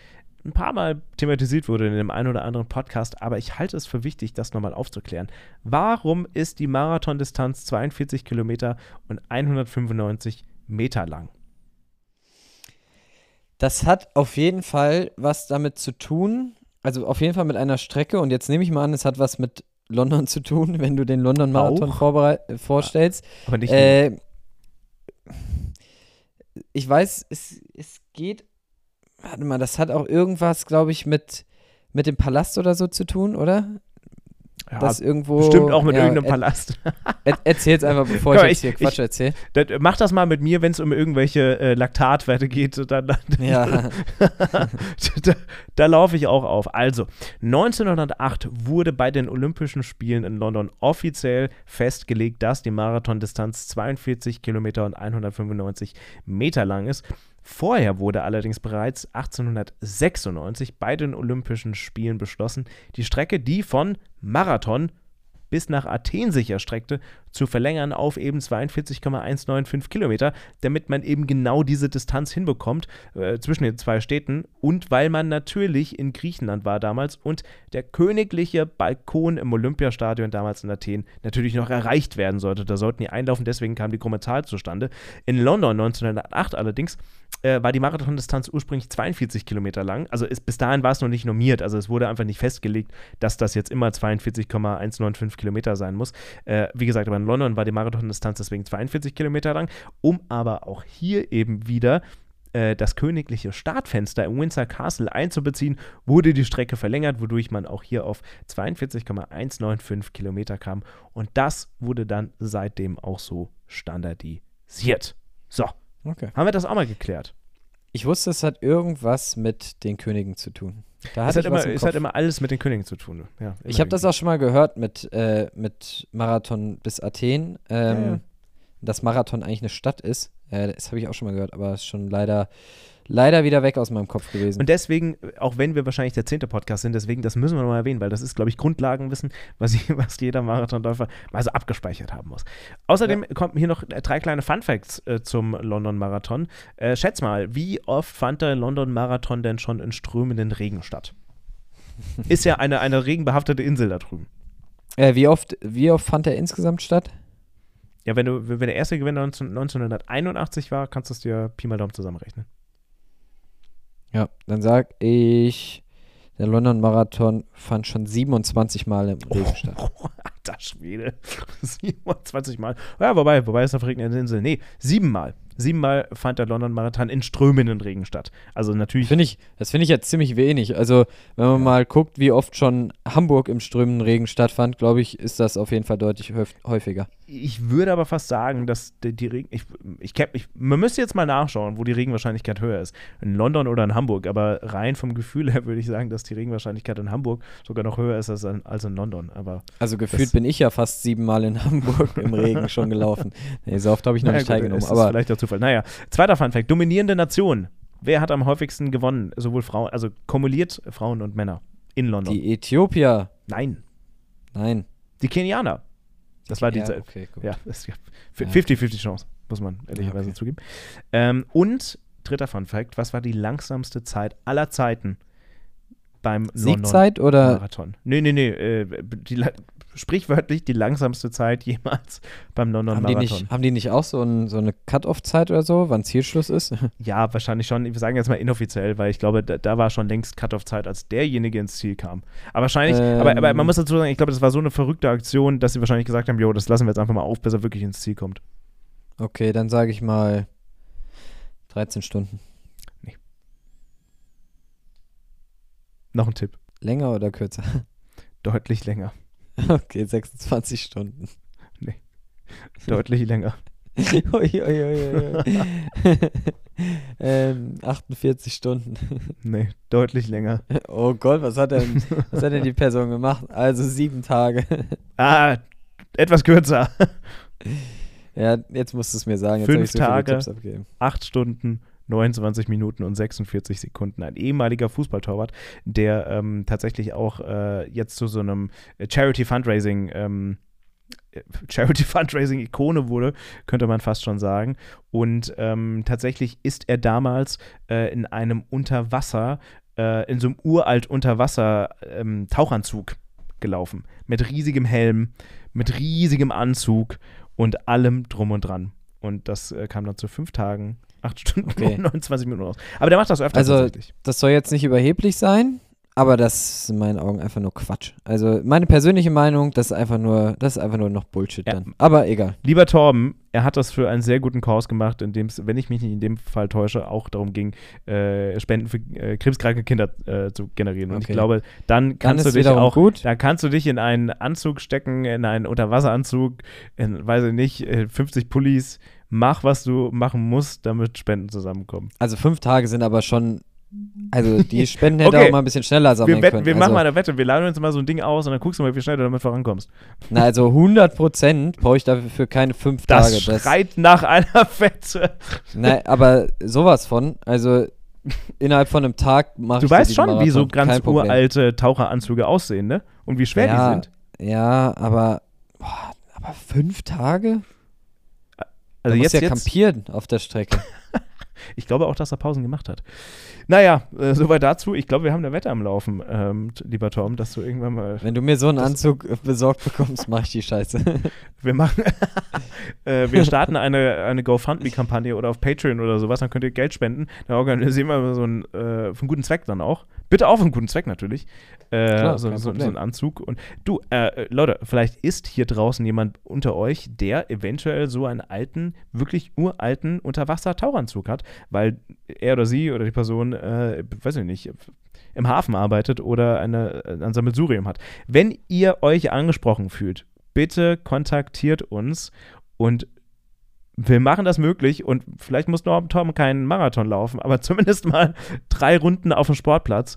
ein paar Mal thematisiert wurde in dem einen oder anderen Podcast, aber ich halte es für wichtig, das nochmal aufzuklären. Warum ist die Marathondistanz 42 Kilometer und 195 Meter lang? Das hat auf jeden Fall was damit zu tun, also auf jeden Fall mit einer Strecke und jetzt nehme ich mal an, es hat was mit London zu tun, wenn du den London Marathon vorstellst. Aber nicht äh, ich weiß, es, es geht. Warte mal, das hat auch irgendwas, glaube ich, mit, mit dem Palast oder so zu tun, oder? Ja, das irgendwo. Bestimmt auch mit ja, irgendeinem Palast. Er, erzähl's einfach, bevor ich, jetzt hier Quatsch erzähle. Mach das mal mit mir, wenn es um irgendwelche äh, Laktatwerte geht. Dann, dann ja. da, da laufe ich auch auf. Also, 1908 wurde bei den Olympischen Spielen in London offiziell festgelegt, dass die Marathondistanz 42 Kilometer und 195 Meter lang ist. Vorher wurde allerdings bereits 1896 bei den Olympischen Spielen beschlossen, die Strecke, die von Marathon bis nach Athen sich erstreckte, zu verlängern auf eben 42,195 Kilometer, damit man eben genau diese Distanz hinbekommt äh, zwischen den zwei Städten und weil man natürlich in Griechenland war damals und der königliche Balkon im Olympiastadion damals in Athen natürlich noch erreicht werden sollte. Da sollten die einlaufen, deswegen kam die krumme Zahl zustande. In London 1908 allerdings äh, war die Marathondistanz ursprünglich 42 Kilometer lang. Also ist, bis dahin war es noch nicht normiert, also es wurde einfach nicht festgelegt, dass das jetzt immer 42,195 Kilometer sein muss. Äh, wie gesagt, aber in London war die Marathondistanz deswegen 42 Kilometer lang, um aber auch hier eben wieder äh, das königliche Startfenster im Windsor Castle einzubeziehen, wurde die Strecke verlängert, wodurch man auch hier auf 42,195 Kilometer kam. Und das wurde dann seitdem auch so standardisiert. So, okay. haben wir das auch mal geklärt. Ich wusste, es hat irgendwas mit den Königen zu tun. Da Es hat, immer, im es hat immer alles mit den Königen zu tun. Ja, Ich habe das auch schon mal gehört mit, äh, mit Marathon bis Athen, ähm, Ja, ja. Dass Marathon eigentlich eine Stadt ist. Äh, das habe ich auch schon mal gehört, aber ist schon leider, leider wieder weg aus meinem Kopf gewesen. Und deswegen, auch wenn wir wahrscheinlich der zehnte Podcast sind, deswegen, das müssen wir nochmal erwähnen, weil das ist, glaube ich, Grundlagenwissen, was, was jeder Marathonläufer mal so abgespeichert haben muss. Außerdem kommen hier noch äh, drei kleine Funfacts äh, zum London-Marathon. Äh, schätz mal, wie oft fand der London-Marathon denn schon in strömenden Regen statt? ist ja eine, eine regenbehaftete Insel da drüben. äh, wie, oft, wie oft fand er insgesamt statt? Ja, wenn, du, wenn der erste Gewinner 19, 1981 war, kannst du es dir Pi mal Daumen zusammenrechnen. Ja, dann sag ich, der London Marathon fand schon 27 Mal im Regen statt. Alter Schwede. 27 Mal. Ja, wobei, wobei ist auf regnenden Insel. Nee, siebenmal. Siebenmal fand der London Marathon in strömenden Regen statt. Also natürlich. Finde ich, das finde ich jetzt ziemlich wenig. Also, wenn man mal guckt, wie oft schon Hamburg im strömenden Regen stattfand, glaube ich, ist das auf jeden Fall deutlich häuf häufiger. Ich würde aber fast sagen, dass die, die Regen. Ich, ich, ich, man müsste jetzt mal nachschauen, wo die Regenwahrscheinlichkeit höher ist. In London oder in Hamburg. Aber rein vom Gefühl her würde ich sagen, dass die Regenwahrscheinlichkeit in Hamburg sogar noch höher ist als in, als in London. Aber Also gefühlt bin ich ja fast siebenmal in Hamburg im Regen schon gelaufen. Nee, so oft habe ich noch naja, nicht gut, teilgenommen. Aber vielleicht auch Zufall. Naja, zweiter Funfact: Dominierende Nation. Wer hat am häufigsten gewonnen? Sowohl Frauen, also kumuliert Frauen und Männer in London. die Äthiopier, Nein, nein. die Kenianer. Das war die ja, okay, gut. Ja, das ist ja Ja. 50-50 Chance, muss man ehrlicherweise okay. zugeben. Ähm, und dritter Fun Fact: Was war die langsamste Zeit aller Zeiten beim London Siegzeit oder Marathon? Nee, nee, nee. Äh, die, sprichwörtlich die langsamste Zeit jemals beim London haben die, Marathon. nicht, haben die nicht auch so, ein, so eine Cut-Off-Zeit oder so, wann Zielschluss ist? Ja, wahrscheinlich schon. Wir sagen jetzt mal inoffiziell, weil ich glaube, da, da war schon längst Cut-Off-Zeit, als derjenige ins Ziel kam. Aber wahrscheinlich, aber, aber man Ähm. muss dazu sagen, ich glaube, das war so eine verrückte Aktion, dass sie wahrscheinlich gesagt haben, jo, das lassen wir jetzt einfach mal auf, bis er wirklich ins Ziel kommt. Okay, dann sage ich mal 13 Stunden. Noch ein Tipp. Länger oder kürzer? Deutlich länger. Okay, 26 Stunden. Deutlich länger. Ui, ui, ui, ähm, 48 Stunden. Nee, deutlich länger. Oh Gott, was hat denn, was hat denn die Person gemacht? Also sieben Tage. Ah, etwas kürzer. ja, jetzt musst du es mir sagen. Jetzt Fünf so Tage. Abgegeben. Acht Stunden, 29 Minuten und 46 Sekunden. Ein ehemaliger Fußballtorwart, der ähm, tatsächlich auch äh, jetzt zu so einem äh, Charity Fundraising ähm, äh, Charity Fundraising Ikone wurde, könnte man fast schon sagen. Und ähm, tatsächlich ist er damals äh, in einem Unterwasser, äh, in so einem uralt Unterwasser ähm, Tauchanzug gelaufen. Mit riesigem Helm, mit riesigem Anzug und allem drum und dran. Und das äh, kam dann zu fünf Tagen, acht Stunden Okay. und 29 Minuten raus. Aber der macht das öfter Also, tatsächlich. Das soll jetzt nicht überheblich sein, aber das ist in meinen Augen einfach nur Quatsch. Also meine persönliche Meinung, das ist einfach nur, das ist einfach nur noch Bullshit Ja. dann. Aber egal. Lieber Torben, er hat das für einen sehr guten Kurs gemacht, in dem es, wenn ich mich nicht in dem Fall täusche, auch darum ging, äh, Spenden für äh, krebskranke Kinder äh, zu generieren. Und ich Okay. glaube, dann Dann kannst ist du dich auch gut. Da kannst du dich in einen Anzug stecken, in einen Unterwasseranzug, in, weiß ich nicht, äh, 50 Pullis. Mach, was du machen musst, damit Spenden zusammenkommen. Also fünf Tage sind aber schon, also die Spenden hätte Okay. auch mal ein bisschen schneller sammeln Wir, wetten, können. wir also, machen mal eine Wette. Wir laden uns mal so ein Ding aus und dann guckst du mal, wie schnell du damit vorankommst. Na, also 100 Prozent brauche ich dafür keine fünf Das Tage. Das, schreit nach einer Wette. na, aber sowas von, also innerhalb von einem Tag mache Du ich weißt schon, wie so ganz uralte Taucheranzüge aussehen, ne? Und wie schwer ja, die sind. Ja, aber, boah, aber fünf Tage? Also da jetzt, ja jetzt kampieren auf der Strecke. ich glaube auch, dass er Pausen gemacht hat. Naja, äh, soweit dazu. Ich glaube, wir haben eine Wette am Laufen, ähm, lieber Tom, dass du irgendwann mal. Wenn du mir so einen Anzug äh, besorgt bekommst, mache ich die Scheiße. Wir machen. äh, wir starten eine, eine GoFundMe-Kampagne oder auf Patreon oder sowas, dann könnt ihr Geld spenden. Dann organisieren wir so einen, äh, für einen guten Zweck dann auch. Bitte auch für einen guten Zweck natürlich. Äh, Klar, so, so, so einen Anzug. Und du, äh, Leute, vielleicht ist hier draußen jemand unter euch, der eventuell so einen alten, wirklich uralten Unterwasser-Tauchanzug hat, weil er oder sie oder die Person, äh, weiß ich nicht, im Hafen arbeitet oder eine, ein Sammelsurium hat. Wenn ihr euch angesprochen fühlt, bitte kontaktiert uns und wir machen das möglich und vielleicht muss Norm Tom keinen Marathon laufen, aber zumindest mal drei Runden auf dem Sportplatz.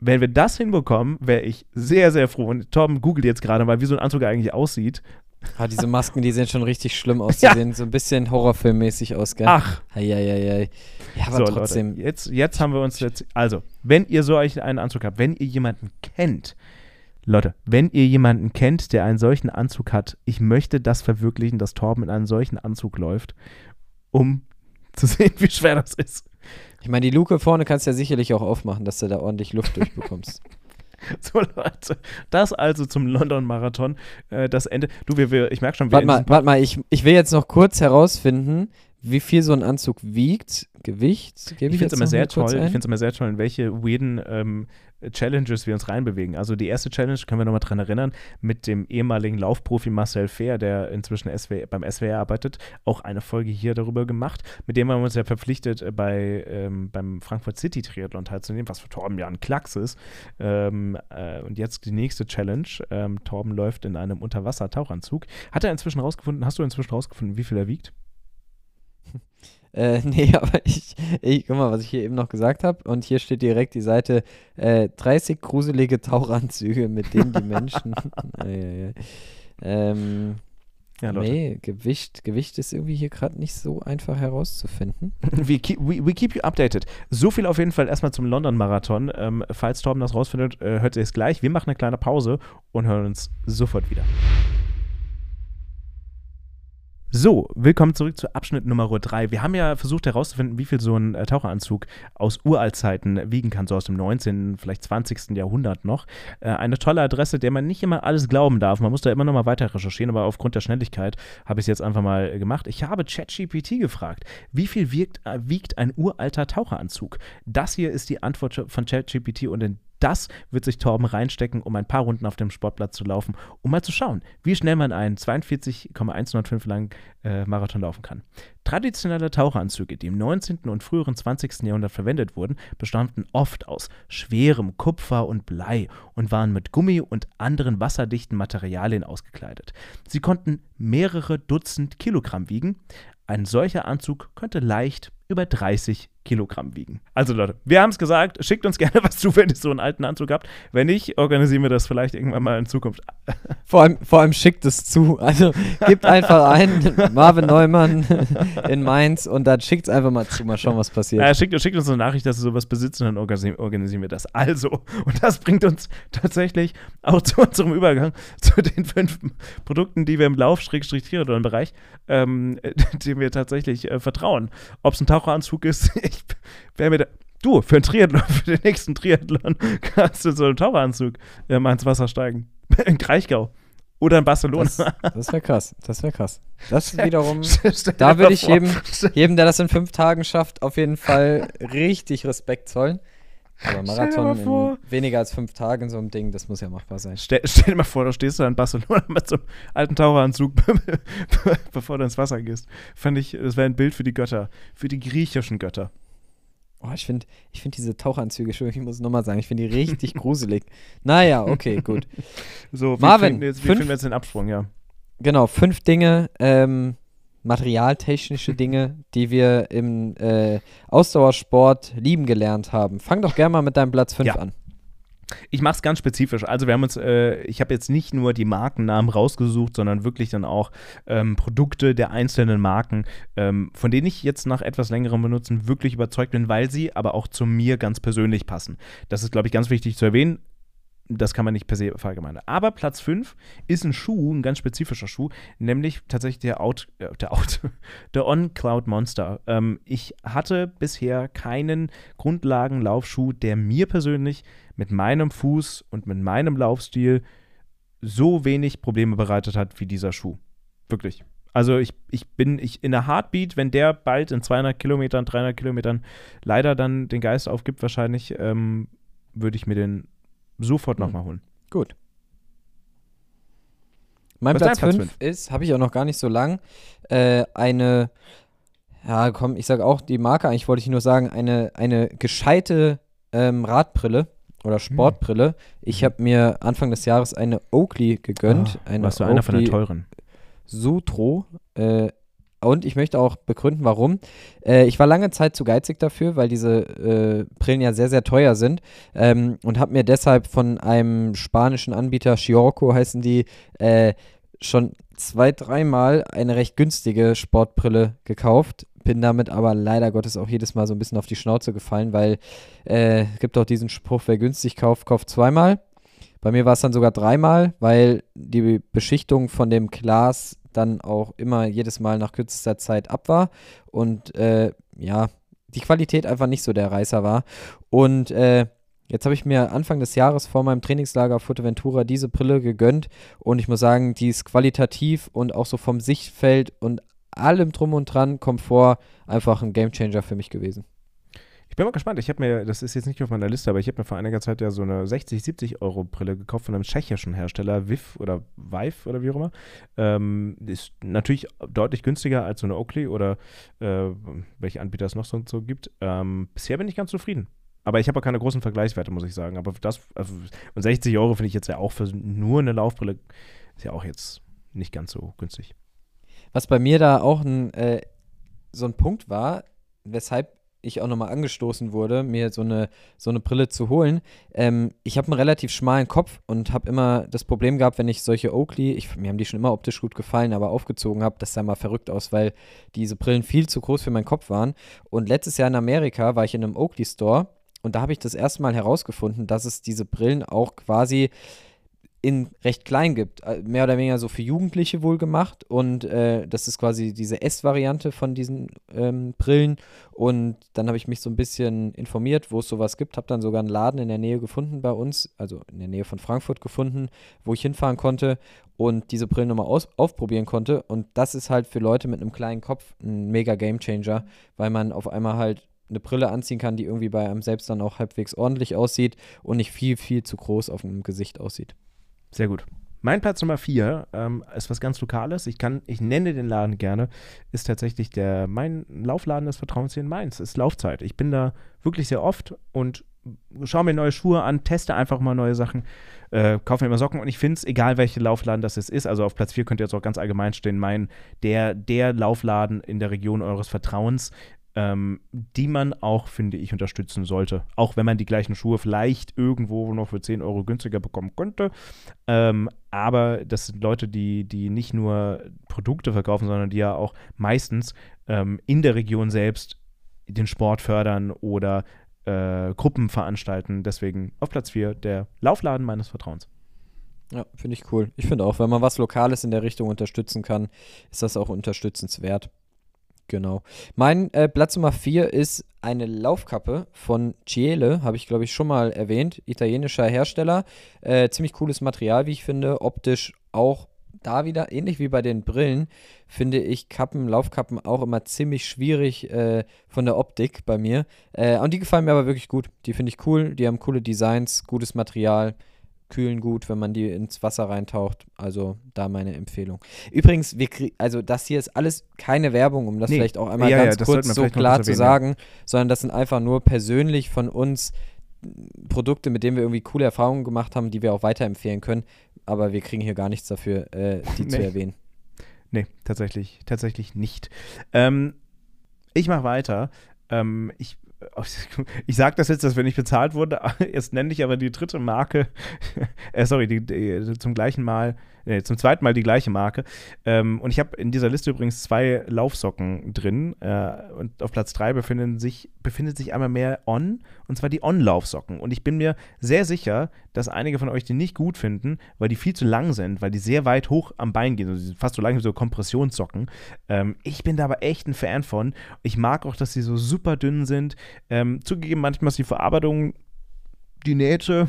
Wenn wir das hinbekommen, wäre ich sehr, sehr froh. Und Tom googelt jetzt gerade mal, wie so ein Anzug eigentlich aussieht. Ah, diese Masken, die sehen schon richtig schlimm aus. Die Ja. sehen so ein bisschen horrorfilmmäßig aus, gell? Ach, Eieiei. Ja, aber so, trotzdem. Leute, jetzt, jetzt haben wir uns jetzt. Also, wenn ihr so einen Anzug habt, wenn ihr jemanden kennt, Leute, wenn ihr jemanden kennt, der einen solchen Anzug hat, ich möchte das verwirklichen, dass Torben in einem solchen Anzug läuft, um zu sehen, wie schwer das ist. Ich meine, die Luke vorne kannst du ja sicherlich auch aufmachen, dass du da ordentlich Luft durchbekommst. So, Leute, das also zum London-Marathon. Äh, das Ende. Du, wir, wir, ich merke schon, wir warte mal, warte mal, ich, ich will jetzt noch kurz herausfinden, wie viel so ein Anzug wiegt. Gewicht? Gebe Ich ich, finde es immer sehr toll, ich finde es immer sehr toll, in welche weirden ähm, Challenges wir uns reinbewegen. Also die erste Challenge, können wir nochmal dran erinnern, mit dem ehemaligen Laufprofi Marcel Fehr, der inzwischen SW, beim SWR arbeitet, auch eine Folge hier darüber gemacht, mit dem haben wir uns ja verpflichtet, äh, bei, ähm, beim Frankfurt City Triathlon teilzunehmen, was für Torben ja ein Klacks ist. Ähm, äh, und jetzt die nächste Challenge. Ähm, Torben läuft in einem Unterwasser-Tauchanzug. Hat er inzwischen rausgefunden, hast du inzwischen rausgefunden, wie viel er wiegt? Äh, nee, aber ich, ich, guck mal, was ich hier eben noch gesagt habe. Und hier steht direkt die Seite: äh, 30 gruselige Tauchanzüge, mit denen die Menschen. Ähm, Ja, Leute. nee, Gewicht, Gewicht ist irgendwie hier gerade nicht so einfach herauszufinden. We keep, we, we keep you updated. So viel auf jeden Fall erstmal zum London-Marathon. Ähm, falls Torben das rausfindet, äh, hört ihr es gleich. Wir machen eine kleine Pause und hören uns sofort wieder. So, willkommen zurück zu Abschnitt Nummer 3. Wir haben ja versucht herauszufinden, wie viel so ein äh, Taucheranzug aus Uraltzeiten wiegen kann, so aus dem 19., vielleicht 20. Jahrhundert noch. Äh, eine tolle Adresse, der man nicht immer alles glauben darf. Man muss da immer noch mal weiter recherchieren, aber aufgrund der Schnelligkeit habe ich es jetzt einfach mal gemacht. Ich habe ChatGPT gefragt, wie viel wiegt, äh, wiegt ein uralter Taucheranzug? Das hier ist die Antwort von ChatGPT und in das wird sich Torben reinstecken, um ein paar Runden auf dem Sportplatz zu laufen, um mal zu schauen, wie schnell man einen 42,105 langen äh, Marathon laufen kann. Traditionelle Taucheranzüge, die im 19. und früheren 20. Jahrhundert verwendet wurden, bestanden oft aus schwerem Kupfer und Blei und waren mit Gummi und anderen wasserdichten Materialien ausgekleidet. Sie konnten mehrere Dutzend Kilogramm wiegen. Ein solcher Anzug könnte leicht über 30 Kilogramm wiegen. Also Leute, wir haben es gesagt, schickt uns gerne was zu, wenn ihr so einen alten Anzug habt. Wenn nicht, organisieren wir das vielleicht irgendwann mal in Zukunft. Vor allem, vor allem schickt es zu. Also gebt einfach ein, Marvin Neumann in Mainz und dann schickt es einfach mal zu. Mal schauen, was passiert. Naja, schickt, schickt uns eine Nachricht, dass ihr sowas besitzen, dann organisieren, organisieren wir das. Also, und das bringt uns tatsächlich auch zu unserem Übergang zu den fünf Produkten, die wir im Lauf-Triathlon-Bereich, ähm, dem wir tatsächlich äh, vertrauen. Ob es ein Taucheranzug ist, ich wäre mir da. Du, für einen Triathlon, für den nächsten Triathlon kannst du so einen Taucheranzug äh, mal ins Wasser steigen. In Kraichgau. Oder in Barcelona. Das, das wäre krass. Das wäre krass. Das wiederum. Da würde ich jedem, jedem, der das in fünf Tagen schafft, auf jeden Fall richtig Respekt zollen. Aber Marathon vor. in weniger als fünf Tagen, so ein Ding, das muss ja machbar sein. Stell, stell dir mal vor, du stehst da in Barcelona mit so einem alten Taucheranzug, bevor du ins Wasser gehst. Fand ich, das wäre ein Bild für die Götter, für die griechischen Götter. Oh, ich finde ich find diese Tauchanzüge, ich muss es nochmal sagen, ich finde die richtig gruselig. Naja, okay, gut. So, wie Marvin, finden, jetzt, wie fünf- finden wir jetzt den Absprung, ja? Genau, fünf Dinge, ähm, materialtechnische Dinge, die wir im äh, Ausdauersport lieben gelernt haben. Fang doch gerne mal mit deinem Platz 5 Ja. an. Ich mache es ganz spezifisch. Also wir haben uns, äh, ich habe jetzt nicht nur die Markennamen rausgesucht, sondern wirklich dann auch ähm, Produkte der einzelnen Marken, ähm, von denen ich jetzt nach etwas längerem Benutzen wirklich überzeugt bin, weil sie aber auch zu mir ganz persönlich passen. Das ist, glaube ich, ganz wichtig zu erwähnen. Das kann man nicht per se verallgemeinern. Aber Platz 5 ist ein Schuh, ein ganz spezifischer Schuh, nämlich tatsächlich der Out, äh, der Out, der On Cloud Monster. Ähm, ich hatte bisher keinen Grundlagenlaufschuh, der mir persönlich mit meinem Fuß und mit meinem Laufstil so wenig Probleme bereitet hat wie dieser Schuh. Wirklich. Also ich, ich bin ich in der Heartbeat, wenn der bald in 200 Kilometern, 300 Kilometern leider dann den Geist aufgibt, wahrscheinlich ähm, würde ich mir den sofort Hm. nochmal holen. Gut. Mein Was Platz dein Platz 5 ist, habe ich auch noch gar nicht so lang, äh, eine, ja komm, ich sage auch die Marke, eigentlich wollte ich nur sagen, eine, eine gescheite ähm, Radbrille oder Sportbrille. Ich habe mir Anfang des Jahres eine Oakley gegönnt. Ah, eine warst du einer von den Oakley teuren? Sutro äh, und ich möchte auch begründen, warum. Äh, ich war lange Zeit zu geizig dafür, weil diese äh, Brillen ja sehr, sehr teuer sind ähm, und habe mir deshalb von einem spanischen Anbieter, Chiorco heißen die, äh, schon zwei, dreimal eine recht günstige Sportbrille gekauft. Bin damit aber leider Gottes auch jedes Mal so ein bisschen auf die Schnauze gefallen, weil äh, es gibt auch diesen Spruch, wer günstig kauft, kauft zweimal. Bei mir war es dann sogar dreimal, weil die Beschichtung von dem Glas dann auch immer jedes Mal nach kürzester Zeit ab war und äh, ja, die Qualität einfach nicht so der Reißer war. Und äh, jetzt habe ich mir Anfang des Jahres vor meinem Trainingslager auf Fuerteventura diese Brille gegönnt und ich muss sagen, die ist qualitativ und auch so vom Sichtfeld und allem drum und dran Komfort einfach ein Gamechanger für mich gewesen. Ich bin mal gespannt. Ich habe mir, das ist jetzt nicht auf meiner Liste, aber ich habe mir vor einiger Zeit ja so eine 60, 70 Euro Brille gekauft von einem tschechischen Hersteller, Viv oder Vive oder wie auch immer. Ähm, ist natürlich deutlich günstiger als so eine Oakley oder äh, welche Anbieter es noch so, so gibt. Ähm, bisher bin ich ganz zufrieden. Aber ich habe auch keine großen Vergleichswerte, muss ich sagen. Aber das, also, und 60 Euro finde ich jetzt ja auch für nur eine Laufbrille, ist ja auch jetzt nicht ganz so günstig. Was bei mir da auch ein, äh, so ein Punkt war, weshalb ich auch nochmal angestoßen wurde, mir so eine, so eine Brille zu holen. Ähm, ich habe einen relativ schmalen Kopf und habe immer das Problem gehabt, wenn ich solche Oakley, ich, mir haben die schon immer optisch gut gefallen, aber aufgezogen habe, das sah mal verrückt aus, weil diese Brillen viel zu groß für meinen Kopf waren. Und letztes Jahr in Amerika war ich in einem Oakley Store und da habe ich das erste Mal herausgefunden, dass es diese Brillen auch quasi in recht klein gibt. Äh, mehr oder weniger so für Jugendliche wohl gemacht. Und äh, das ist quasi diese S-Variante von diesen ähm, Brillen. Und dann habe ich mich so ein bisschen informiert, wo es sowas gibt. Habe dann sogar einen Laden in der Nähe gefunden bei uns, also in der Nähe von Frankfurt gefunden, wo ich hinfahren konnte und diese Brillen nochmal aus aufprobieren konnte. Und das ist halt für Leute mit einem kleinen Kopf ein mega Gamechanger, weil man auf einmal halt eine Brille anziehen kann, die irgendwie bei einem selbst dann auch halbwegs ordentlich aussieht und nicht viel, viel zu groß auf dem Gesicht aussieht. Sehr gut. Mein Platz Nummer vier ähm, ist was ganz Lokales. Ich kann, ich nenne den Laden gerne, ist tatsächlich der mein Laufladen des Vertrauens hier in Mainz. Ist Laufzeit. Ich bin da wirklich sehr oft und schaue mir neue Schuhe an, teste einfach mal neue Sachen, äh, kaufe mir immer Socken und ich finde es, egal welcher Laufladen das jetzt ist, also auf Platz 4 könnt ihr jetzt auch ganz allgemein stehen, mein, der, der Laufladen in der Region eures Vertrauens, ähm, die man auch, finde ich, unterstützen sollte. Auch wenn man die gleichen Schuhe vielleicht irgendwo noch für 10 Euro günstiger bekommen könnte. Ähm, aber das sind Leute, die, die nicht nur Produkte verkaufen, sondern die ja auch meistens ähm, in der Region selbst den Sport fördern oder äh, Gruppen veranstalten. Deswegen auf Platz 4 der Laufladen meines Vertrauens. Ja, finde ich cool. Ich finde auch, wenn man was Lokales in der Richtung unterstützen kann, ist das auch unterstützenswert. Genau. Mein äh, Platz Nummer 4 ist eine Laufkappe von Ciele, habe ich glaube ich schon mal erwähnt. Italienischer Hersteller. Äh, ziemlich cooles Material, wie ich finde. Optisch auch da wieder, ähnlich wie bei den Brillen, finde ich Kappen, Laufkappen auch immer ziemlich schwierig äh, von der Optik bei mir. Äh, und die gefallen mir aber wirklich gut. Die finde ich cool. Die haben coole Designs, gutes Material kühlen gut, wenn man die ins Wasser reintaucht. Also da meine Empfehlung. Übrigens, wir also das hier ist alles keine Werbung, um das nee. vielleicht auch einmal ja, ganz ja, kurz so klar zu sagen, sondern das sind einfach nur persönlich von uns Produkte, mit denen wir irgendwie coole Erfahrungen gemacht haben, die wir auch weiterempfehlen können. Aber wir kriegen hier gar nichts dafür, äh, die nee. zu erwähnen. Nee, tatsächlich, tatsächlich nicht. Ähm, ich mache weiter. Ähm, ich ich sage das jetzt, dass wir nicht bezahlt wurden, jetzt nenne ich aber die dritte Marke, äh, sorry, die, die, zum gleichen Mal, äh, zum zweiten Mal die gleiche Marke. Ähm, und ich habe in dieser Liste übrigens zwei Laufsocken drin. Äh, und auf Platz drei befinden sich, befindet sich einmal mehr On, und zwar die On-Laufsocken. Und ich bin mir sehr sicher, dass einige von euch die nicht gut finden, weil die viel zu lang sind, weil die sehr weit hoch am Bein gehen. Also fast so lang wie so Kompressionssocken. Ähm, ich bin da aber echt ein Fan von. Ich mag auch, dass sie so super dünn sind. Ähm, zugegeben, manchmal ist die Verarbeitung die Nähte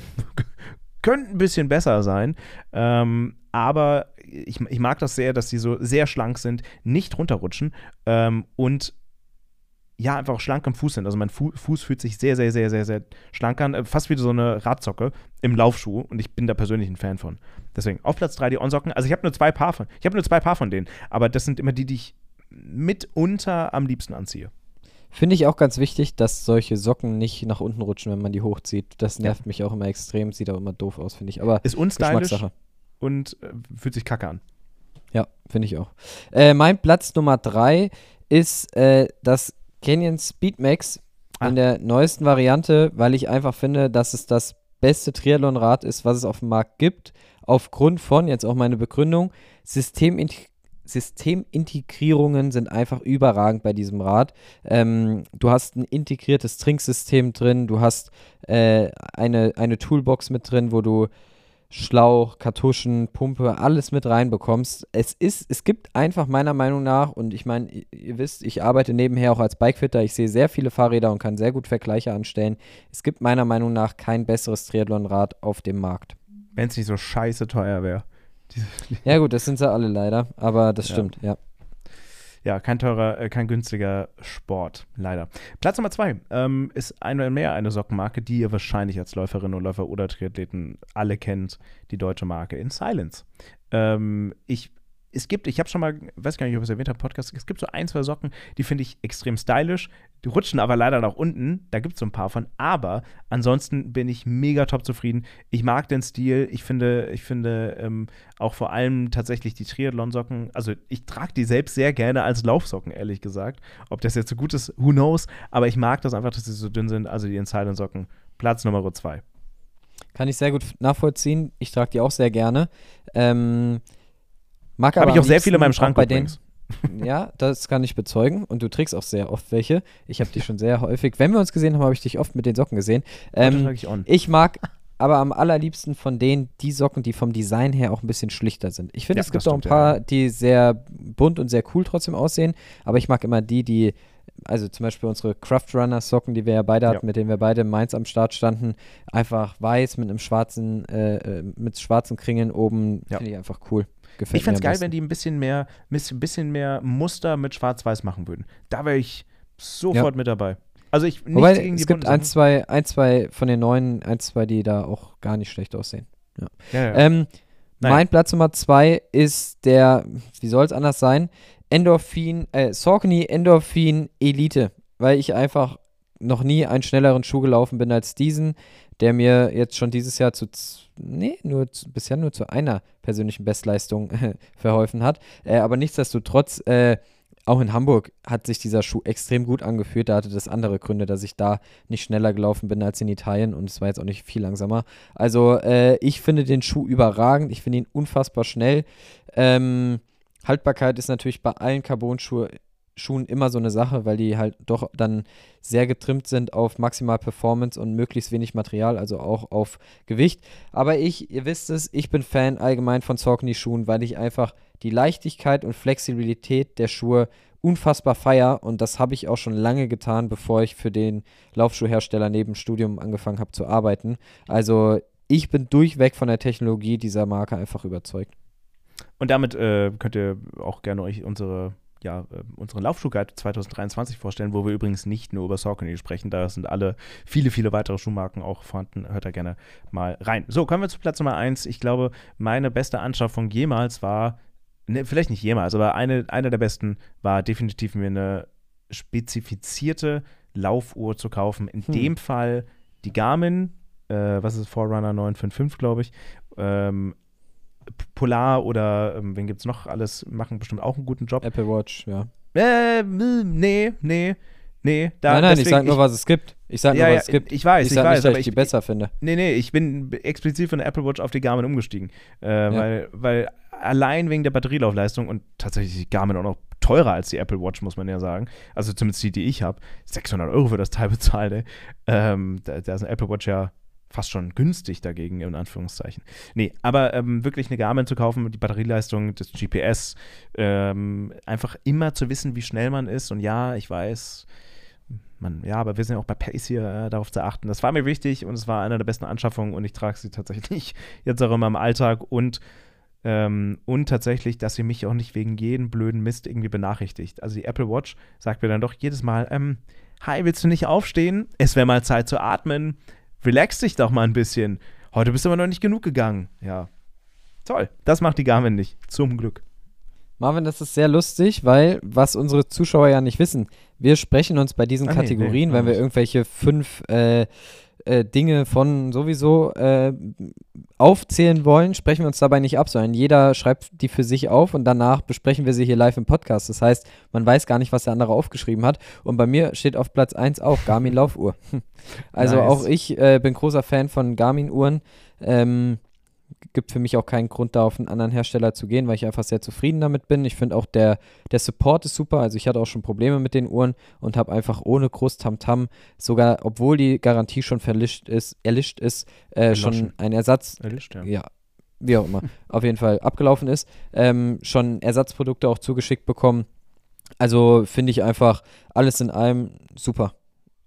könnten ein bisschen besser sein. Ähm, aber ich, ich, mag das sehr, dass sie so sehr schlank sind, nicht runterrutschen ähm, und ja, einfach schlank am Fuß sind. Also mein Fu Fuß fühlt sich sehr, sehr, sehr, sehr, sehr schlank an. Äh, fast wie so eine Radzocke im Laufschuh. Und ich bin da persönlich ein Fan von. Deswegen auf Platz 3 die On-Socken. Also ich habe nur zwei Paar von. Ich habe nur zwei Paar von denen. Aber das sind immer die, die ich mitunter am liebsten anziehe. Finde ich auch ganz wichtig, dass solche Socken nicht nach unten rutschen, wenn man die hochzieht. Das nervt ja. mich auch immer extrem, sieht auch immer doof aus, finde ich. Aber ist unstylisch und äh, fühlt sich kacke an. Ja, finde ich auch. Äh, mein Platz Nummer drei ist äh, das Canyon Speedmax Ah. in der neuesten Variante, weil ich einfach finde, dass es das beste Triathlon-Rad ist, was es auf dem Markt gibt. Aufgrund von, jetzt auch meine Begründung, Systemint Systemintegrierungen sind einfach überragend bei diesem Rad. Ähm, du hast ein integriertes Trinksystem drin, du hast äh, eine, eine Toolbox mit drin, wo du Schlauch, Kartuschen, Pumpe, alles mit reinbekommst. Es ist, es gibt einfach meiner Meinung nach, und ich meine, ihr, wisst, ich arbeite nebenher auch als Bikefitter, ich sehe sehr viele Fahrräder und kann sehr gut Vergleiche anstellen. Es gibt meiner Meinung nach kein besseres Triathlonrad auf dem Markt. Wenn es nicht so scheiße teuer wäre. Ja gut, das sind sie alle leider, aber das Ja. stimmt, ja. Ja, kein teurer, äh, kein günstiger Sport, leider. Platz Nummer zwei ähm, ist einmal mehr eine Sockenmarke, die ihr wahrscheinlich als Läuferinnen und Läufer oder Triathleten alle kennt, die deutsche Marke in Silence. Ähm, ich, es gibt, ich habe schon mal, weiß gar nicht, ob ich es erwähnt habe, Podcast, es gibt so ein, zwei Socken, die finde ich extrem stylisch, die rutschen aber leider nach unten, da gibt es so ein paar von, aber ansonsten bin ich mega top zufrieden. Ich mag den Stil, ich finde, ich finde ähm, auch vor allem tatsächlich die Triathlon-Socken, also ich trage die selbst sehr gerne als Laufsocken, ehrlich gesagt. Ob das jetzt so gut ist, who knows, aber ich mag das einfach, dass sie so dünn sind, also die Silent-Socken. Platz Nummer zwei. Kann ich sehr gut nachvollziehen. Ich trage die auch sehr gerne. Ähm, mag Habe ich auch sehr viele in meinem Schrank bei denen. Ja, das kann ich bezeugen. Und du trägst auch sehr oft welche. Ich habe dich schon sehr häufig. Wenn wir uns gesehen haben, habe ich dich oft mit den Socken gesehen. Ähm, ich ich mag aber am allerliebsten von denen die Socken, die vom Design her auch ein bisschen schlichter sind. Ich finde, Ja, es gibt auch ein paar, ja. die sehr bunt und sehr cool trotzdem aussehen. Aber ich mag immer die, die, also zum Beispiel unsere Craft Runner Socken, die wir ja beide Ja. hatten, mit denen wir beide in Mainz am Start standen, einfach weiß mit einem schwarzen, äh, äh, mit schwarzen Kringeln oben. Finde ich einfach cool. Gefällt Ich fände es geil, wenn die ein bisschen mehr, ein bisschen mehr Muster mit Schwarz-Weiß machen würden. Da wäre ich sofort mit dabei. Also ich Wobei, gegen die es gibt ein zwei, ein, zwei von den neuen, ein, zwei, die da auch gar nicht schlecht aussehen. Ja, ja. Ähm, Naja. Mein Platz Nummer zwei ist der, wie soll es anders sein, Endorphin, äh, Saucony Endorphin Elite, weil ich einfach noch nie einen schnelleren Schuh gelaufen bin als diesen, der mir jetzt schon dieses Jahr zu, nee, nur zu, bisher nur zu einer persönlichen Bestleistung verholfen hat. Äh, aber nichtsdestotrotz, äh, auch in Hamburg hat sich dieser Schuh extrem gut angefühlt. Da hatte das andere Gründe, dass ich da nicht schneller gelaufen bin als in Italien und es war jetzt auch nicht viel langsamer. Also äh, ich finde den Schuh überragend. Ich finde ihn unfassbar schnell. Ähm, Haltbarkeit ist natürlich bei allen Carbon-Schuhen Schuhen immer so eine Sache, weil die halt doch dann sehr getrimmt sind auf maximal Performance und möglichst wenig Material, also auch auf Gewicht. Aber ich, ihr wisst es, ich bin Fan allgemein von Saucony-Schuhen, weil ich einfach die Leichtigkeit und Flexibilität der Schuhe unfassbar feier und das habe ich auch schon lange getan, bevor ich für den Laufschuhhersteller neben Studium angefangen habe zu arbeiten. Also ich bin durchweg von der Technologie dieser Marke einfach überzeugt. Und damit äh, könnt ihr auch gerne euch unsere, ja, äh, unseren Laufschuhguide 2023 vorstellen, wo wir übrigens nicht nur über Saucony sprechen. Da sind alle, viele, viele weitere Schuhmarken auch vorhanden. Hört da gerne mal rein. So, kommen wir zu Platz Nummer 1. Ich glaube, meine beste Anschaffung jemals war, ne, vielleicht nicht jemals, aber eine, eine der besten war definitiv mir eine spezifizierte Laufuhr zu kaufen. In Hm. dem Fall die Garmin, äh, was ist Forerunner 955, glaube ich. Ähm, Polar oder ähm, wen gibt es noch alles, machen bestimmt auch einen guten Job. Apple Watch, ja. Äh, nee, nee, nee. Da, nein, nein, ich deswegen- sage nur, was es gibt. Ich sage ja, nur, ja, was es gibt. ich weiß, ich ich, weiß, nicht, dass aber ich die ich, besser finde. Nee, nee, ich bin explizit von der Apple Watch auf die Garmin umgestiegen. Äh, weil, weil allein wegen der Batterielaufleistung und tatsächlich die Garmin auch noch teurer als die Apple Watch, muss man ja sagen. Also zumindest die, die ich habe. 600 Euro für das Teil bezahlt, ey. Ähm, da, da ist eine Apple Watch ja fast schon günstig dagegen, in Anführungszeichen. Nee, aber ähm, wirklich eine Garmin zu kaufen, die Batterieleistung, das GPS, ähm, einfach immer zu wissen, wie schnell man ist. Und ja, ich weiß, man, ja, aber wir sind ja auch bei Pace hier, äh, darauf zu achten. Das war mir wichtig und es war eine der besten Anschaffungen und ich trage sie tatsächlich jetzt auch immer im Alltag und ähm, und tatsächlich, dass sie mich auch nicht wegen jedem blöden Mist irgendwie benachrichtigt. Also die Apple Watch sagt mir dann doch jedes Mal, ähm, hi, willst du nicht aufstehen? Es wäre mal Zeit zu atmen. Relax dich doch mal ein bisschen. Heute bist du aber noch nicht genug gegangen. Ja. Toll. Das macht die Garmin nicht. Zum Glück. Marvin, das ist sehr lustig, weil, was unsere Zuschauer ja nicht wissen, wir sprechen uns bei diesen Ah, nee, Kategorien, nee, wenn wir irgendwelche fünf äh, äh, Dinge von sowieso äh, aufzählen wollen, sprechen wir uns dabei nicht ab, sondern jeder schreibt die für sich auf und danach besprechen wir sie hier live im Podcast. Das heißt, man weiß gar nicht, was der andere aufgeschrieben hat. Und bei mir steht auf Platz 1 auch Garmin Laufuhr. Also Nice. auch ich äh, bin großer Fan von Garmin-Uhren. Ähm, gibt für mich auch keinen Grund, da auf einen anderen Hersteller zu gehen, weil ich einfach sehr zufrieden damit bin. Ich finde auch der, der Support ist super. Also ich hatte auch schon Probleme mit den Uhren und habe einfach ohne groß Tamtam, sogar obwohl die Garantie schon verlischt ist, erlischt ist, äh, schon Erloschen. ein Ersatz, Erlischt, ja. ja, wie auch immer, auf jeden Fall abgelaufen ist, ähm, schon Ersatzprodukte auch zugeschickt bekommen. Also finde ich einfach alles in allem super.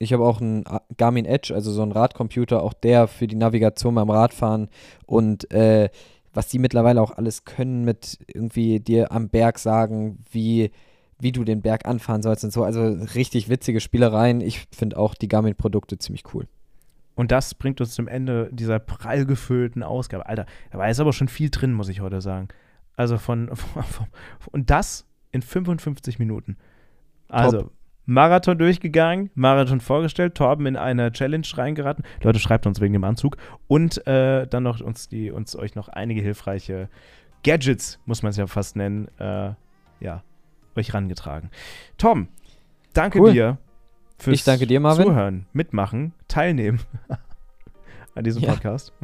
Ich habe auch einen A- Garmin Edge, also so einen Radcomputer, auch der für die Navigation beim Radfahren und äh, was die mittlerweile auch alles können mit irgendwie dir am Berg sagen, wie, wie du den Berg anfahren sollst und so. Also richtig witzige Spielereien. Ich finde auch die Garmin-Produkte ziemlich cool. Und das bringt uns zum Ende dieser prall gefüllten Ausgabe. Alter, da war jetzt aber schon viel drin, muss ich heute sagen. Also von, von, von und das in 55 Minuten. Also Marathon durchgegangen, Marathon vorgestellt, Torben in eine Challenge reingeraten. Leute, schreibt uns wegen dem Anzug und äh, dann noch uns die uns euch noch einige hilfreiche Gadgets, muss man es ja fast nennen, äh, ja, euch rangetragen. Tom, danke Cool. dir fürs Ich danke dir, Marvin. Zuhören, mitmachen, teilnehmen an diesem Ja. Podcast.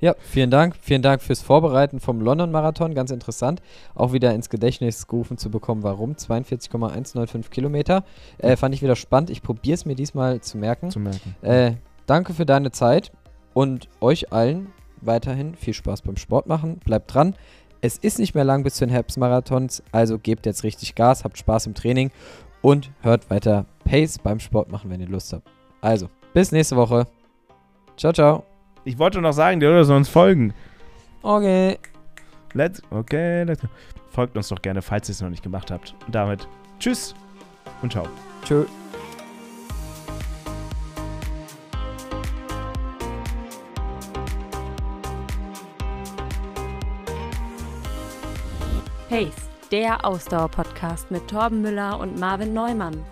Ja, vielen Dank. Vielen Dank fürs Vorbereiten vom London-Marathon. Ganz interessant. Auch wieder ins Gedächtnis gerufen zu bekommen, warum. 42,195 Kilometer. Äh, fand ich wieder spannend. Ich probiere es mir diesmal zu merken. Zu merken. Äh, danke für deine Zeit und euch allen weiterhin viel Spaß beim Sport machen. Bleibt dran. Es ist nicht mehr lang bis zu den Herbstmarathons, also gebt jetzt richtig Gas, habt Spaß im Training und hört weiter Pace beim Sport machen, wenn ihr Lust habt. Also, bis nächste Woche. Ciao, ciao. Ich wollte noch sagen, die Leute sollen uns folgen. Okay. Let's, okay, let's go. Folgt uns doch gerne, falls ihr es noch nicht gemacht habt. Und damit tschüss und ciao. Tschö. Pace, der Ausdauer-Podcast mit Torben Müller und Marvin Neumann.